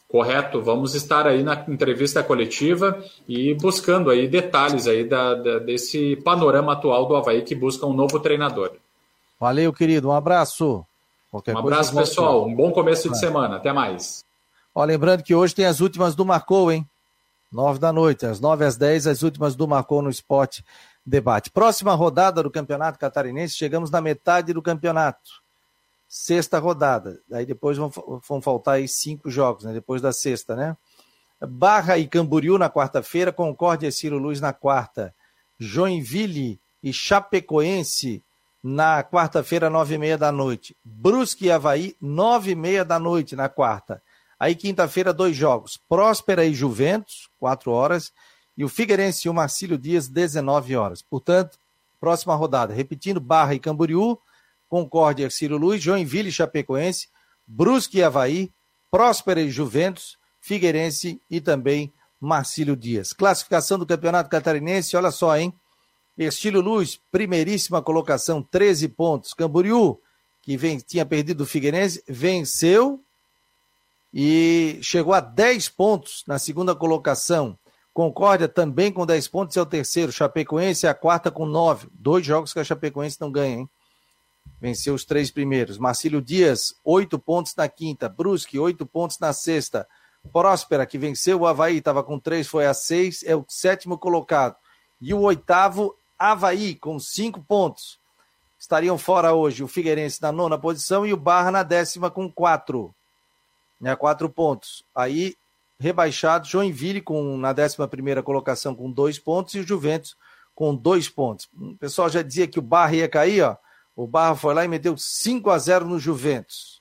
Correto, vamos estar aí na entrevista coletiva e buscando aí detalhes aí da, da, desse panorama atual do Havaí que busca um novo treinador. Valeu, querido, um abraço. Qualquer um abraço, pessoal. Um bom começo de semana. Até mais. Ó, lembrando que hoje tem as últimas do Marcou, hein? Nove da noite, às nove às dez, as últimas do Marcou no Esporte Debate. Próxima rodada do Campeonato Catarinense, chegamos na metade do campeonato. Sexta rodada. Aí depois vão, vão faltar aí cinco jogos, né? Depois da sexta, né? Barra e Camboriú na quarta-feira, Concórdia e Ciro Luz na quarta. Joinville e Chapecoense na quarta-feira, nove e meia da noite. Brusque e Havaí, nove e meia da noite na quarta. Aí, quinta-feira, dois jogos: Próspera e Juventus, 4 horas, e o Figueirense e o Marcílio Dias, 19 horas. Portanto, próxima rodada: repetindo, Barra e Camboriú, Concórdia e Ciro Luiz, Joinville e Chapecoense, Brusque e Havaí, Próspera e Juventus, Figueirense e também Marcílio Dias. Classificação do Campeonato Catarinense, olha só, hein? Estilo Luz, primeiríssima colocação, 13 pontos. Camboriú, que vem, tinha perdido o Figueirense, venceu e chegou a 10 pontos na segunda colocação. Concórdia também com 10 pontos é o terceiro. Chapecoense é a quarta com 9. Dois jogos que a Chapecoense não ganha, hein? Venceu os três primeiros. Marcílio Dias, 8 pontos na quinta. Brusque, 8 pontos na sexta. Próspera, que venceu o Havaí, estava com três, foi a seis, é o sétimo colocado. E o oitavo, Havaí, com cinco pontos. Estariam fora hoje o Figueirense na nona posição e o Barra na décima com quatro. Né, quatro pontos. Aí, rebaixado, Joinville com, na décima primeira colocação com dois pontos e o Juventus com dois pontos. O pessoal já dizia que o Barra ia cair, ó. O Barra foi lá e meteu 5 a 0 no Juventus.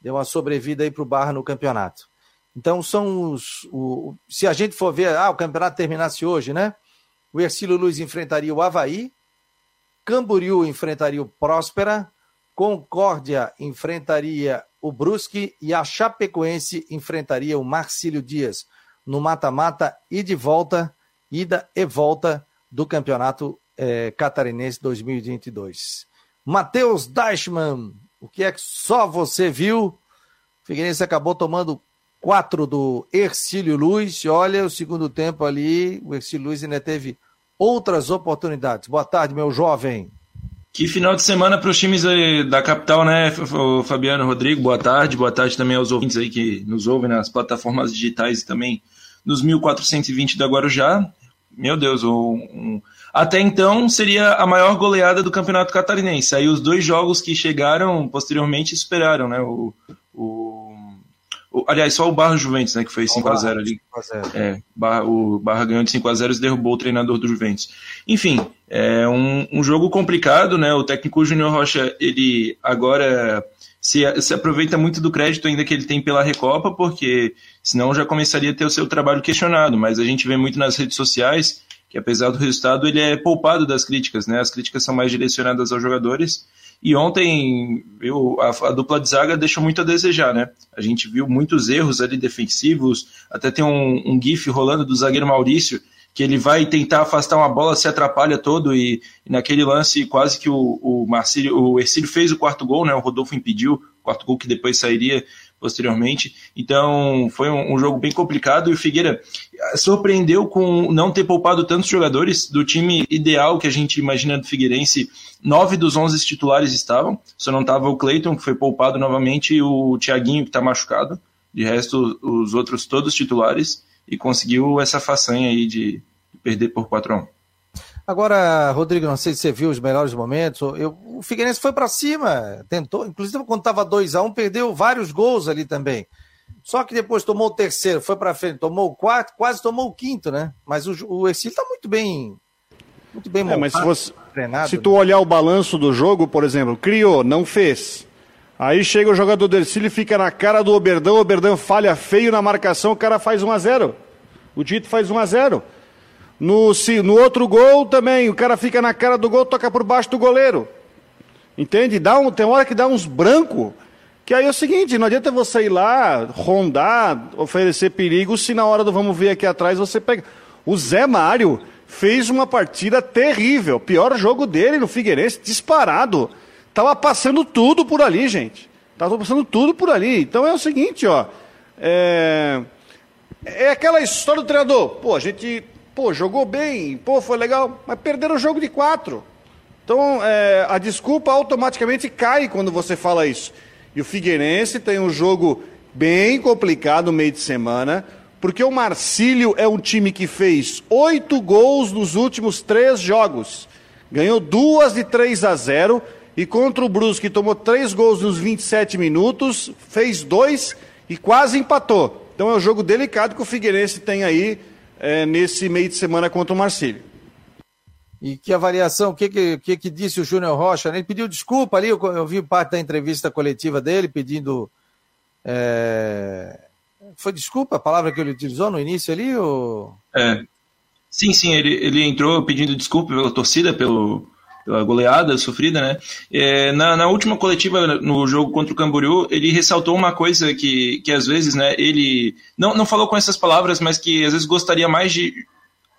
Deu uma sobrevida aí para o Barra no campeonato. Então são os. O, se a gente for ver, ah, o campeonato terminasse hoje, né? O Ercílio Luiz enfrentaria o Havaí, Camboriú enfrentaria o Próspera, Concórdia enfrentaria o Brusque e a Chapecoense enfrentaria o Marcílio Dias no mata-mata e de volta, ida e volta do Campeonato é, Catarinense 2022. Matheus Deichmann, o que é que só você viu? O Figueirense acabou tomando quatro do Ercílio Luz. Olha, o segundo tempo ali, o Ercílio Luz ainda teve outras oportunidades. Boa tarde, meu jovem. Que final de semana para os times da capital, né, Fabiano Rodrigo? Boa tarde, boa tarde também aos ouvintes aí que nos ouvem nas plataformas digitais e também nos 1420 da Guarujá. Meu Deus, um, até então seria a maior goleada do Campeonato Catarinense. Aí os dois jogos que chegaram posteriormente esperaram, né? O aliás, só o Barra Juventus, né? Que foi 5x0 ali. 5 é, Barra, o Barra ganhou de 5x0 e derrubou o treinador do Juventus. Enfim, é um, um jogo complicado, né? O técnico Júnior Rocha, ele agora se, se aproveita muito do crédito ainda que ele tem pela Recopa, porque senão já começaria a ter o seu trabalho questionado. Mas a gente vê muito nas redes sociais que apesar do resultado ele é poupado das críticas, né? As críticas são mais direcionadas aos jogadores. E ontem viu, a, a, dupla de zaga deixou muito a desejar, né? A gente viu muitos erros ali defensivos, até tem um, um gif rolando do zagueiro Maurício, que ele vai tentar afastar uma bola, se atrapalha todo, e, e naquele lance quase que o, o Marcílio, o Ercílio fez o quarto gol, né? O Rodolfo impediu, quarto gol que depois sairia posteriormente. Então foi um, um, jogo bem complicado e o Figueira surpreendeu com não ter poupado tantos jogadores do time ideal que a gente imagina do Figueirense. Nove dos onze titulares estavam, só não estava o Cleiton, que foi poupado novamente, e o Thiaguinho, que está machucado. De resto, os outros todos titulares e conseguiu essa façanha aí de perder por 4 a 1. Agora, Rodrigo, não sei se você viu os melhores momentos. Eu, o Figueirense foi para cima, tentou, inclusive quando estava 2 a 1 um, perdeu vários gols ali também. Só que depois tomou o terceiro, foi para frente, tomou o quarto, quase tomou o quinto, né? Mas o, o Ercílio está muito bem, muito bem montado, é, mas se, você, treinado, se tu né? olhar o balanço do jogo, por exemplo, criou, não fez. Aí chega o jogador do Ercílio e fica na cara do Oberdão, o Oberdão falha feio na marcação, o cara faz 1 a 0 O Dito faz 1 a 0 no, no outro gol também, o cara fica na cara do gol, toca por baixo do goleiro. Entende? Dá um, tem hora que dá uns brancos. Que aí é o seguinte, não adianta você ir lá, rondar, oferecer perigo, se na hora do vamos ver aqui atrás você pega. O Zé Mário fez uma partida terrível. Pior jogo dele no Figueirense, disparado. Tava passando tudo por ali, gente. Tava passando tudo por ali. Então é o seguinte, ó. É, é aquela história do treinador. Pô, a gente Pô, jogou bem, pô, foi legal, mas perderam o jogo de quatro. Então, é, a desculpa automaticamente cai quando você fala isso. E o Figueirense tem um jogo bem complicado no meio de semana, porque o Marcílio é um time que fez oito gols nos últimos três jogos. Ganhou duas de 3 a 0 e contra o Brusque, que tomou três gols nos 27 minutos, fez dois e quase empatou. Então é um jogo delicado que o Figueirense tem aí é, nesse meio de semana contra o Marcílio. E que avaliação, o que, que, que, disse o Júnior Rocha? Ele pediu desculpa ali, eu, eu, vi parte da entrevista coletiva dele pedindo. É... Foi desculpa a palavra que ele utilizou no início ali? Ou... É. Sim, sim, ele, ele entrou pedindo desculpa pela torcida, pelo, pela goleada sofrida, né? É, na, na, última coletiva no jogo contra o Camboriú, ele ressaltou uma coisa que, que às vezes, né, ele não, não falou com essas palavras, mas que às vezes gostaria mais de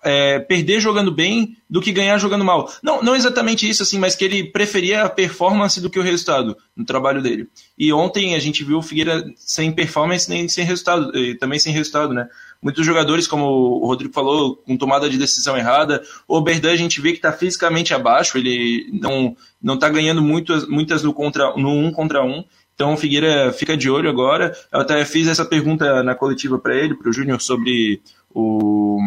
é, perder jogando bem do que ganhar jogando mal. Não, não exatamente isso, assim, mas que ele preferia a performance do que o resultado no trabalho dele. E ontem a gente viu o Figueira sem performance nem sem resultado, também sem resultado, né? Muitos jogadores, como o Rodrigo falou, com tomada de decisão errada. O Oberdan a gente vê que está fisicamente abaixo, ele não não está ganhando muitas, muitas no, contra, no um contra um. Então o Figueira fica de olho agora. Eu até fiz essa pergunta na coletiva para ele, para o Júnior, sobre o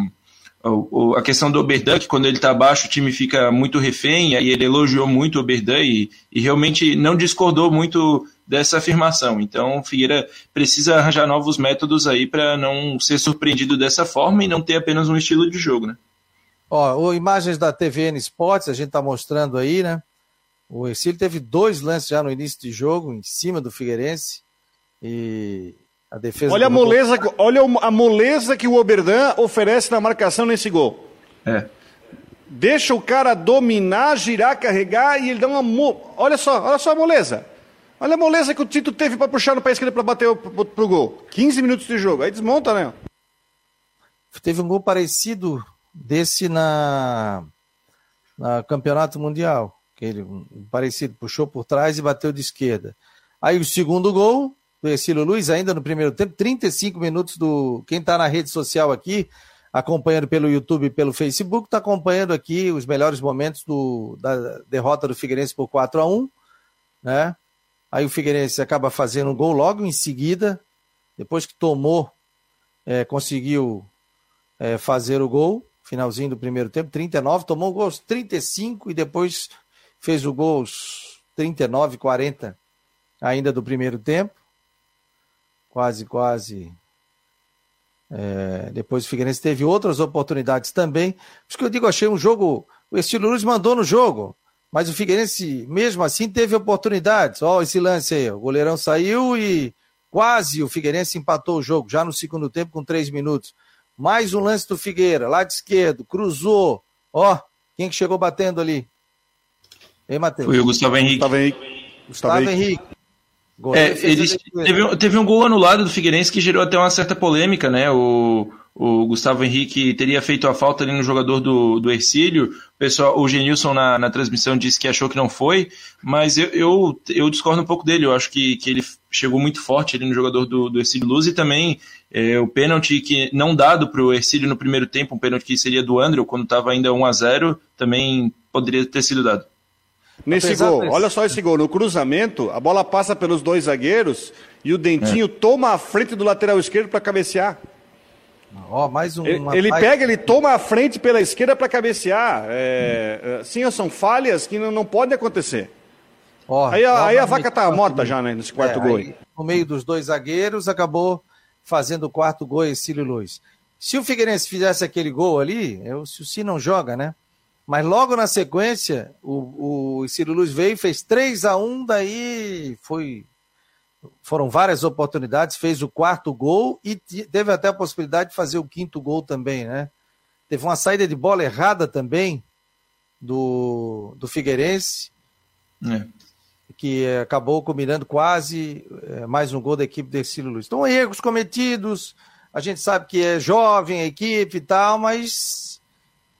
a questão do Oberdan, que quando ele está abaixo o time fica muito refém, e ele elogiou muito o Oberdan e, e, realmente não discordou muito dessa afirmação. Então, o Figueira precisa arranjar novos métodos aí para não ser surpreendido dessa forma e não ter apenas um estilo de jogo, né? Ó, imagens da TVN Sports, a gente está mostrando aí, né? O Ercílio teve dois lances já no início de jogo, em cima do Figueirense, e a defesa olha a moleza, gol... olha a moleza que o Oberdan oferece na marcação nesse gol. É. Deixa o cara dominar, girar, carregar e ele dá uma. Mo... Olha só, olha só a moleza. Olha a moleza que o Tito teve para puxar no pé esquerdo para bater pro, pro gol. 15 minutos de jogo. Aí desmonta, né? Teve um gol parecido desse na, na Campeonato Mundial. Que ele, um parecido, puxou por trás e bateu de esquerda. Aí o segundo gol, do Ercílio Luiz, ainda no primeiro tempo, 35 minutos do. Quem está na rede social aqui, acompanhando pelo YouTube e pelo Facebook, está acompanhando aqui os melhores momentos do, da derrota do Figueirense por 4 a 1 né? Aí o Figueirense acaba fazendo um gol logo em seguida, depois que tomou, é, conseguiu é, fazer o gol, finalzinho do primeiro tempo, 39, tomou gols 35 e depois fez o gol 39, 40 ainda do primeiro tempo quase, quase. É, depois o Figueirense teve outras oportunidades também. Por isso que eu digo, achei um jogo. O Estilo Luz mandou no jogo, mas o Figueirense, mesmo assim, teve oportunidades. Ó, esse lance aí, o goleirão saiu e quase o Figueirense empatou o jogo, já no segundo tempo, com três minutos. Mais um lance do Figueira, lá de esquerdo, cruzou. Ó, quem que chegou batendo ali? Hein, Matheus? Foi o Gustavo Henrique. Gustavo Henrique. Gustavo Henrique. É, teve, teve um gol anulado do Figueirense que gerou até uma certa polêmica, né? O, o Gustavo Henrique teria feito a falta ali no jogador do, do Ercílio. O, pessoal, o Genilson na, na transmissão disse que achou que não foi, mas eu, eu, eu discordo um pouco dele. Eu acho que, que ele chegou muito forte ali no jogador do, do Ercílio Luz e também é, o pênalti que não dado para o Ercílio no primeiro tempo, um pênalti que seria do André, quando estava ainda 1 a 0 também poderia ter sido dado. Nesse Apesar gol, desse... olha só esse gol. No cruzamento, a bola passa pelos dois zagueiros e o Dentinho é. toma a frente do lateral esquerdo para cabecear. Ó, mais um. Ele, ele pega, ele toma a frente pela esquerda para cabecear. É, hum. Sim, são falhas que não, não podem acontecer. Aí, a, aí a vaca tá morta já, né, nesse quarto é, gol. Aí, no meio dos dois zagueiros, acabou fazendo o quarto gol Cílio Luiz. Se o Figueirense fizesse aquele gol ali, eu, se o Si não joga, né? Mas logo na sequência, o, o Ciro Luz veio, fez 3 a 1 daí foi. Foram várias oportunidades, fez o quarto gol e teve até a possibilidade de fazer o quinto gol também, né? Teve uma saída de bola errada também do, do Figueirense, é. que acabou combinando quase é, mais um gol da equipe de Ciro Luz. Então, erros cometidos, a gente sabe que é jovem a equipe e tal, mas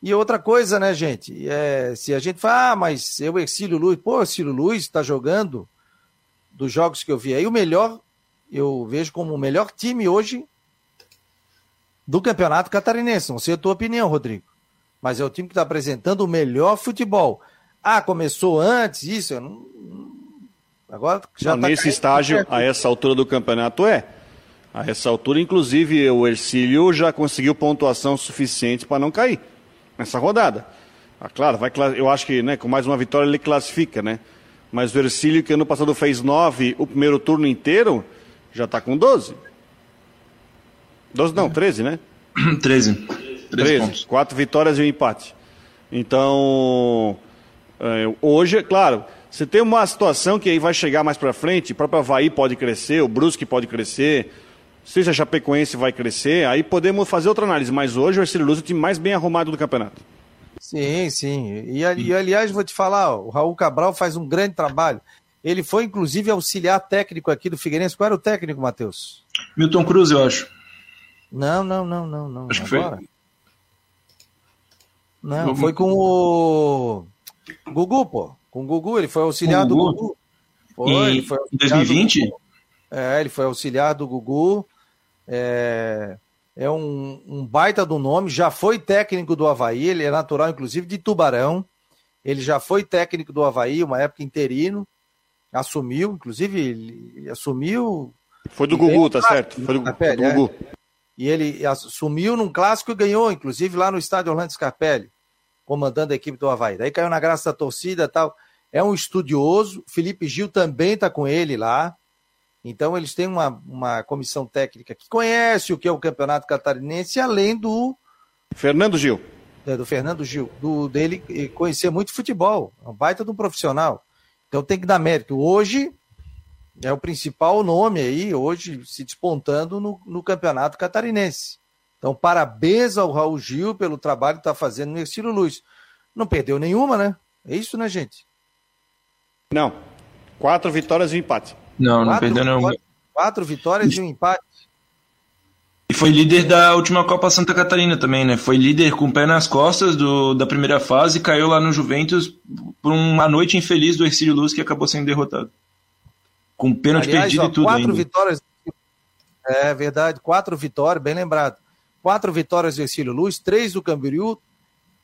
e outra coisa, né, gente? É, se a gente fala, ah, mas eu, Ercílio Luiz, pô, Ercílio Luiz está jogando dos jogos que eu vi aí, o melhor, eu vejo como o melhor time hoje do campeonato catarinense. Não sei a tua opinião, Rodrigo. Mas é o time que está apresentando o melhor futebol. Ah, começou antes, isso, eu não. Agora já não, tá Nesse estágio, a essa altura do campeonato, é. A essa altura, inclusive, o Ercílio já conseguiu pontuação suficiente para não cair nessa rodada. Ah, claro, vai, eu acho que né, com mais uma vitória ele classifica, né? Mas o Ercílio, que ano passado fez nove o primeiro turno inteiro, já está com 12. 12 não, 13, né? 13. 13, 13 quatro vitórias e um empate. Então, é, hoje, é claro, você tem uma situação que aí vai chegar mais para frente, o próprio Havaí pode crescer, o Brusque pode crescer, se a Chapecoense vai crescer, aí podemos fazer outra análise. Mas hoje o Ercílio Luz é o time mais bem arrumado do campeonato. Sim, sim. E, e aliás, vou te falar, o Raul Cabral faz um grande trabalho. Ele foi, inclusive, auxiliar técnico aqui do Figueirense. Qual era o técnico, Matheus? Milton Cruz, eu acho. Não, não, não, não, não. Acho Agora. que foi. Não, foi com o Gugu, pô. Com o Gugu, ele foi auxiliar do Gugu. Foi, em, em 2020? É, ele foi auxiliar do Gugu. É, é um, um baita do nome, já foi técnico do Havaí, ele é natural, inclusive, de Tubarão. Ele já foi técnico do Havaí, uma época interino, assumiu, inclusive, ele assumiu. Foi do Gugu, tá certo? Foi do, Scarpelli, do Gugu. É. E ele assumiu num clássico e ganhou, inclusive, lá no estádio Orlando Scarpelli, comandando a equipe do Havaí. Daí caiu na graça da torcida e tal. É um estudioso, Felipe Gil também está com ele lá. Então, eles têm uma, uma comissão técnica que conhece o que é o campeonato catarinense, além do. Fernando Gil. É, do Fernando Gil, do, dele conhecer muito futebol. É um baita de um profissional. Então, tem que dar mérito. Hoje, é o principal nome aí, hoje se despontando no, no campeonato catarinense. Então, parabéns ao Raul Gil pelo trabalho que está fazendo no Estilo Luz. Não perdeu nenhuma, né? É isso, né, gente? Não. Quatro vitórias e um empate. Não, não perdeu nenhuma. Quatro vitórias e um empate. E foi líder da última Copa Santa Catarina também, né? Foi líder com o pé nas costas do, da primeira fase, caiu lá no Juventus por uma noite infeliz do Ercílio Luz que acabou sendo derrotado. Com pênalti Aliás, perdido ó, e tudo quatro ainda. vitórias. É verdade, quatro vitórias, bem lembrado. Quatro vitórias do Ercílio Luz, três do Camboriú,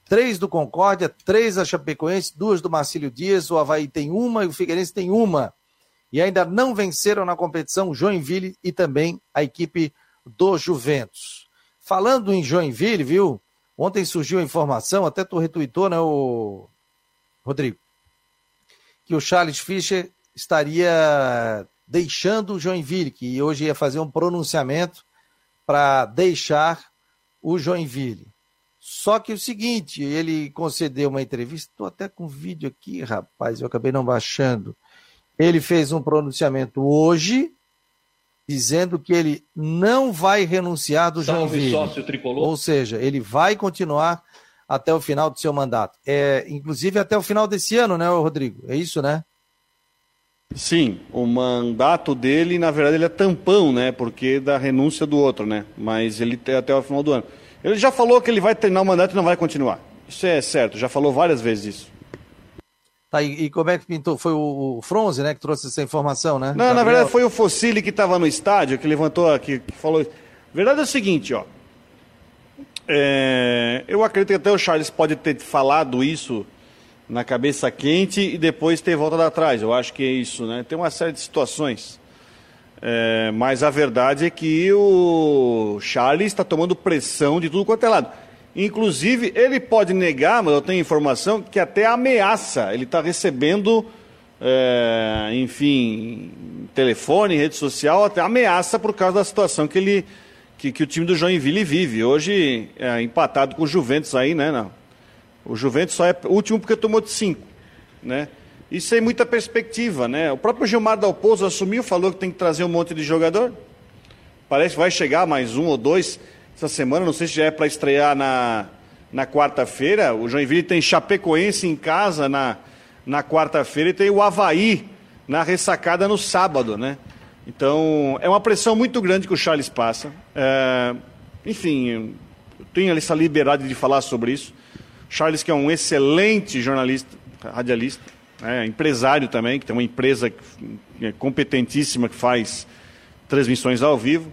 três do Concórdia, três da Chapecoense, duas do Marcílio Dias, o Havaí tem uma e o Figueirense tem uma e ainda não venceram na competição Joinville e também a equipe do Juventus. Falando em Joinville, viu? Ontem surgiu a informação, até tu retweetou, né, o Rodrigo, que o Charles Fischer estaria deixando o Joinville, que hoje ia fazer um pronunciamento para deixar o Joinville. Só que o seguinte, ele concedeu uma entrevista, estou até com vídeo aqui, rapaz, eu acabei não baixando. Ele fez um pronunciamento hoje dizendo que ele não vai renunciar do Salve Joinville. Sócio tricolor. Ou seja, ele vai continuar até o final do seu mandato. É, inclusive até o final desse ano, né, Rodrigo? É isso, né? Sim, o mandato dele, na verdade, ele é tampão, né? Porque da renúncia do outro, né? Mas ele tem até o final do ano. Ele já falou que ele vai terminar o mandato e não vai continuar. Isso é certo, já falou várias vezes isso. Tá, e, e, como é que pintou? Foi o, o Fronze, né, que trouxe essa informação, né? Não, Gabriel? na verdade foi o Fossili que estava no estádio, que levantou aqui, que falou. A verdade é o seguinte, ó. É, eu acredito que até o Charles pode ter falado isso na cabeça quente e depois ter voltado atrás. Eu acho que é isso, né? Tem uma série de situações. É, mas a verdade é que o Charles está tomando pressão de tudo quanto é lado. Inclusive, ele pode negar, mas eu tenho informação que até ameaça. Ele está recebendo, é, enfim, telefone, rede social, até ameaça por causa da situação que ele que, que o time do Joinville vive. Hoje é empatado com o Juventus aí, né? Não. O Juventus só é último porque tomou de cinco, né? Isso tem muita perspectiva, né? O próprio Gilmar Dalpozo assumiu, falou que tem que trazer um monte de jogador. Parece que vai chegar mais um ou dois essa semana, não sei se já é para estrear na, na quarta-feira. O Joinville tem Chapecoense em casa na, na quarta-feira e tem o Havaí na ressacada no sábado, né? Então, é uma pressão muito grande que o Charles passa. É, enfim, eu tenho essa liberdade de falar sobre isso. Charles, que é um excelente jornalista, radialista, né, empresário também, que tem uma empresa é competentíssima que faz transmissões ao vivo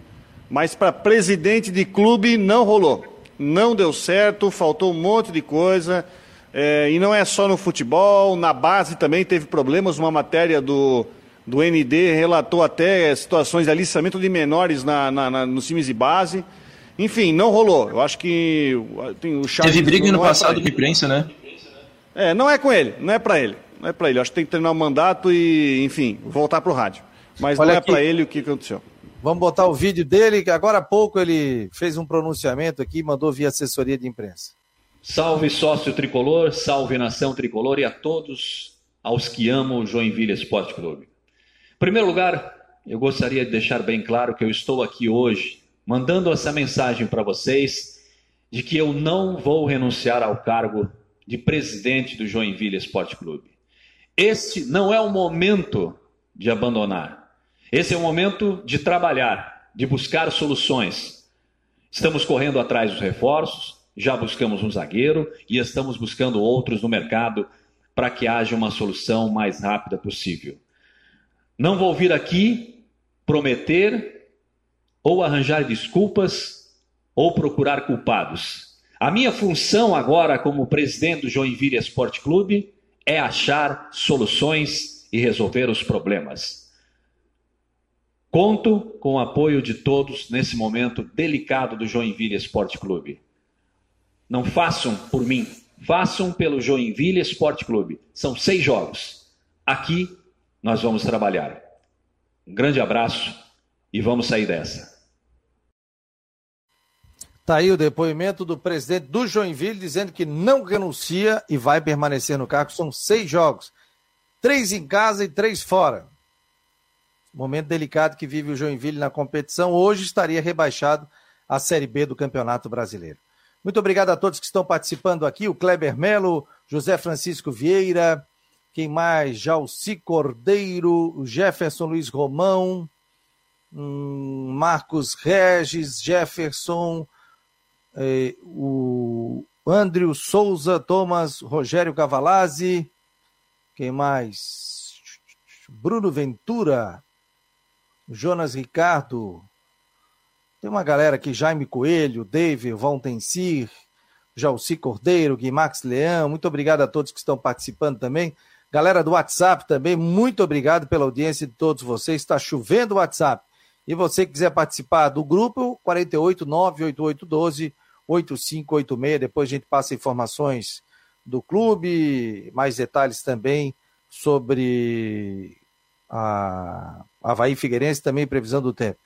mas para presidente de clube não rolou. Não deu certo, faltou um monte de coisa. É, e não é só no futebol, na base também teve problemas. Uma matéria do, do ND relatou até situações de aliciamento de menores na, na, na, nos times de base. Enfim, não rolou. Eu acho que tem o Charles, Teve briga no é passado com a imprensa, né? É, não é com ele, não é para ele. Não é para ele. Eu acho que tem que terminar o mandato e, enfim, voltar para o rádio. Mas Olha não é para ele o que aconteceu. Vamos botar o vídeo dele, que agora há pouco ele fez um pronunciamento aqui, mandou via assessoria de imprensa. Salve sócio tricolor, salve nação tricolor e a todos aos que amam o Joinville Esporte Clube. Em primeiro lugar, eu gostaria de deixar bem claro que eu estou aqui hoje mandando essa mensagem para vocês de que eu não vou renunciar ao cargo de presidente do Joinville Esporte Clube. Este não é o momento de abandonar. Esse é o momento de trabalhar, de buscar soluções. Estamos correndo atrás dos reforços, já buscamos um zagueiro e estamos buscando outros no mercado para que haja uma solução mais rápida possível. Não vou vir aqui prometer ou arranjar desculpas ou procurar culpados. A minha função agora, como presidente do Joinville Esporte Clube, é achar soluções e resolver os problemas. Conto com o apoio de todos nesse momento delicado do Joinville Esporte Clube. Não façam por mim, façam pelo Joinville Esporte Clube. São seis jogos. Aqui nós vamos trabalhar. Um grande abraço e vamos sair dessa. Está aí o depoimento do presidente do Joinville dizendo que não renuncia e vai permanecer no cargo. São seis jogos, três em casa e três fora. Momento delicado que vive o Joinville na competição. Hoje estaria rebaixado à Série B do Campeonato Brasileiro. Muito obrigado a todos que estão participando aqui: o Kleber Melo, José Francisco Vieira, quem mais? Jalci Cordeiro, Jefferson Luiz Romão, hum, Marcos Regis, Jefferson, eh, o Andrew Souza, Thomas, Rogério Cavalazzi, quem mais? Bruno Ventura, Jonas Ricardo, tem uma galera aqui, Jaime Coelho, David, Valtencir, Jalci Cordeiro, Guimax Leão, muito obrigado a todos que estão participando também. Galera do WhatsApp também, muito obrigado pela audiência de todos vocês. Está chovendo o WhatsApp. E você que quiser participar do grupo, 4898812 8586. Depois a gente passa informações do clube, mais detalhes também sobre a Havaí Figueirense, também previsão do tempo.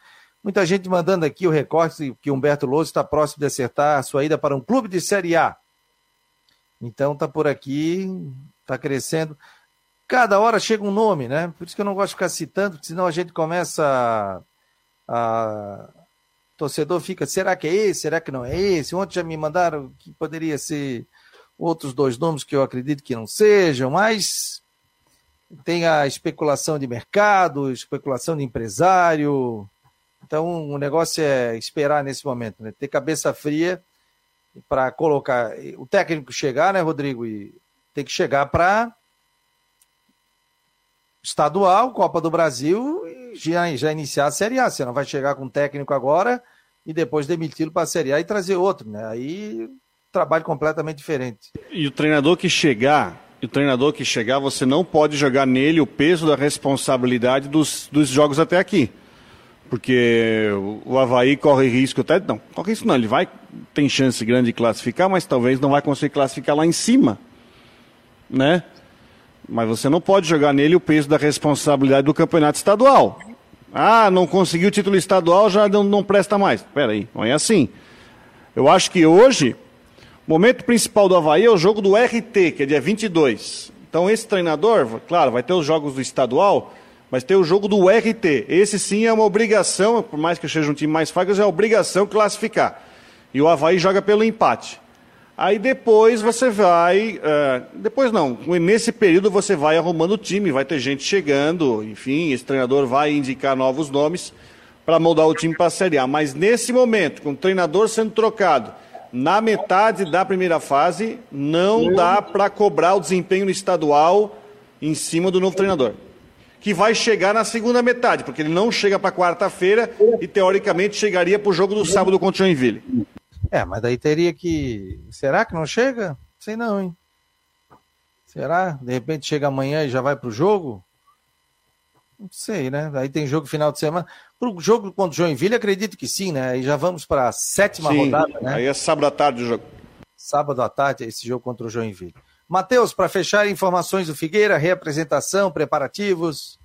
Muita gente mandando aqui o recorte que Humberto Louso está próximo de acertar a sua ida para um clube de Série A. Então tá por aqui, tá crescendo. Cada hora chega um nome, né? Por isso que eu não gosto de ficar citando, senão a gente começa a, a torcedor fica, será que é esse? Será que não é esse? Ontem já me mandaram que poderia ser outros dois nomes que eu acredito que não sejam, mas tem a especulação de mercado, especulação de empresário. Então o negócio é esperar nesse momento, né? Ter cabeça fria para colocar o técnico chegar, né, Rodrigo? E tem que chegar para estadual, Copa do Brasil e já, já iniciar a Série A. Você não vai chegar com um técnico agora e depois demiti-lo para a Série A e trazer outro, né? Aí trabalho completamente diferente. E o treinador que chegar, o treinador que chegar, você não pode jogar nele o peso da responsabilidade dos, dos jogos até aqui. Porque o Havaí corre risco até. Não, corre risco não, ele vai. Tem chance grande de classificar, mas talvez não vai conseguir classificar lá em cima. Né? Mas você não pode jogar nele o peso da responsabilidade do campeonato estadual. Ah, não conseguiu o título estadual, já não, não presta mais. Espera aí, não é assim. Eu acho que hoje, momento principal do Havaí é o jogo do RT, que é dia 22. Então esse treinador, claro, vai ter os jogos do estadual, mas tem o jogo do RT. Esse sim é uma obrigação, por mais que seja um time mais fraco, é obrigação classificar. E o Havaí joga pelo empate. Aí depois você vai. Uh, depois não, nesse período você vai arrumando o time, vai ter gente chegando, enfim, esse treinador vai indicar novos nomes para moldar o time para a Série A. Mas nesse momento, com o treinador sendo trocado, na metade da primeira fase, não dá para cobrar o desempenho estadual em cima do novo treinador. Que vai chegar na segunda metade, porque ele não chega para quarta-feira e teoricamente chegaria para o jogo do sábado contra o Joinville. É, mas daí teria que. Será que não chega? Sei não, hein? Será? De repente chega amanhã e já vai pro jogo? Não sei, né? Aí tem jogo final de semana. Pro jogo contra o Joinville, acredito que sim, né? Aí já vamos para a sétima sim, rodada, né? Aí é sábado à tarde o jogo. Sábado à tarde, esse jogo contra o Joinville. Matheus, para fechar, informações do Figueira, reapresentação, preparativos.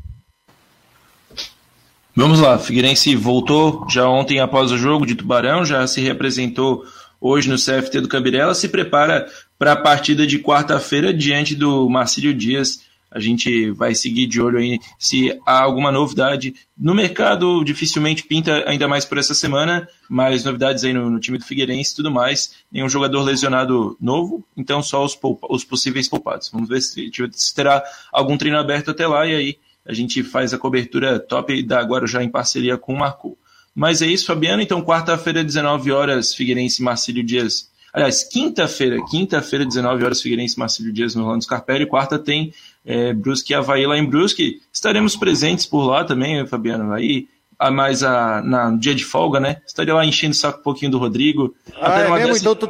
Vamos lá, Figueirense voltou já ontem após o jogo de Tubarão, já se representou hoje no CFT do Cabirela, se prepara para a partida de quarta-feira diante do Marcílio Dias. A gente vai seguir de olho aí se há alguma novidade. No mercado dificilmente pinta ainda mais por essa semana, mas novidades aí no, no time do Figueirense e tudo mais. Nenhum jogador lesionado novo, então só os, os possíveis poupados. Vamos ver se, se terá algum treino aberto até lá e aí a gente faz a cobertura top da Guarujá em parceria com o Marco. Mas é isso, Fabiano. Então, quarta-feira, 19 horas, Figueirense Marcílio Dias. Aliás, quinta-feira, quinta-feira, 19 horas, Figueirense Marcílio Dias no Orlando Scarpelli. Quarta tem é, Brusque e Havaí lá em Brusque. Estaremos presentes por lá também, Fabiano. Aí a mais a, na, no dia de folga, né? Estaria lá enchendo o saco um pouquinho do Rodrigo. Ah, é mesmo? Dessa... Então tu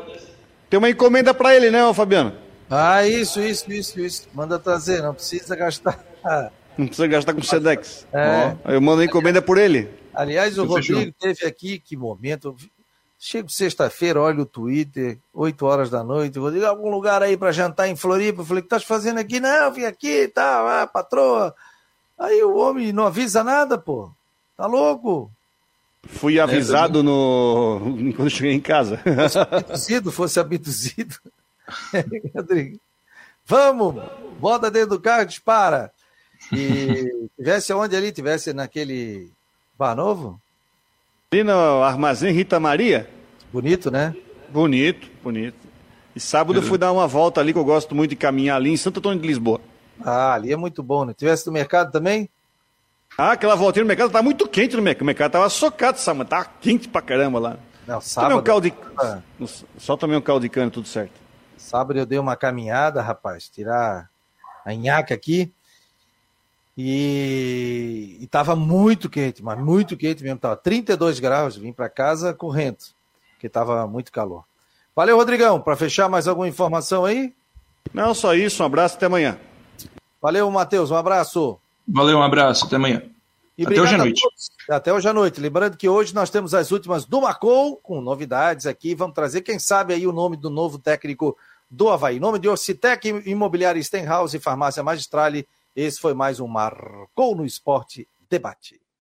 tem uma encomenda para ele, né, Fabiano? Ah, isso, isso, isso, isso. Manda trazer, não precisa gastar. Não precisa gastar com Sedex. É. Ó, eu mando a encomenda por ele. Aliás, o Rodrigo teve aqui, que momento. Chego sexta-feira, olho o Twitter, 8 horas da noite. Rodrigo, algum lugar aí para jantar em Floripa? Eu falei, o que estás fazendo aqui? Não, vim aqui, tá, ah, patroa. Aí o homem não avisa nada, pô. Tá louco? Fui avisado é, no... quando cheguei em casa. Fosse abduzido, fosse abduzido. Rodrigo. Vamos, bota dentro do carro, dispara. E tivesse onde ali? Tivesse naquele bar novo? Ali no Armazém Rita Maria? Bonito, né? Bonito, bonito. E sábado eu fui dar uma volta ali, que eu gosto muito de caminhar ali em Santo Antônio de Lisboa. Ah, ali é muito bom, né? Tivesse no mercado também? Ah, aquela voltinha no mercado tá muito quente no mercado. O mercado tava socado, sabe? Tava quente pra caramba lá. Não, sábado. um caldo de... Ah. Só também um caldo de cana, tudo certo. Sábado eu dei uma caminhada, rapaz, tirar a nhaca aqui. E, estava muito quente, mas muito quente mesmo. Tava 32 graus, vim para casa correndo, porque estava muito calor. Valeu, Rodrigão. Para fechar, mais alguma informação aí? Não, só isso. Um abraço, até amanhã. Valeu, Matheus. Um abraço. Valeu, um abraço. Até amanhã. E até hoje à noite. Até hoje à noite. Lembrando que hoje nós temos as últimas do Macou, com novidades aqui. Vamos trazer, quem sabe, aí o nome do novo técnico do Havaí. Nome de Orcitec, Imobiliária Stenhouse e Farmácia Magistrale. Esse foi mais um Marcou no Esporte Debate.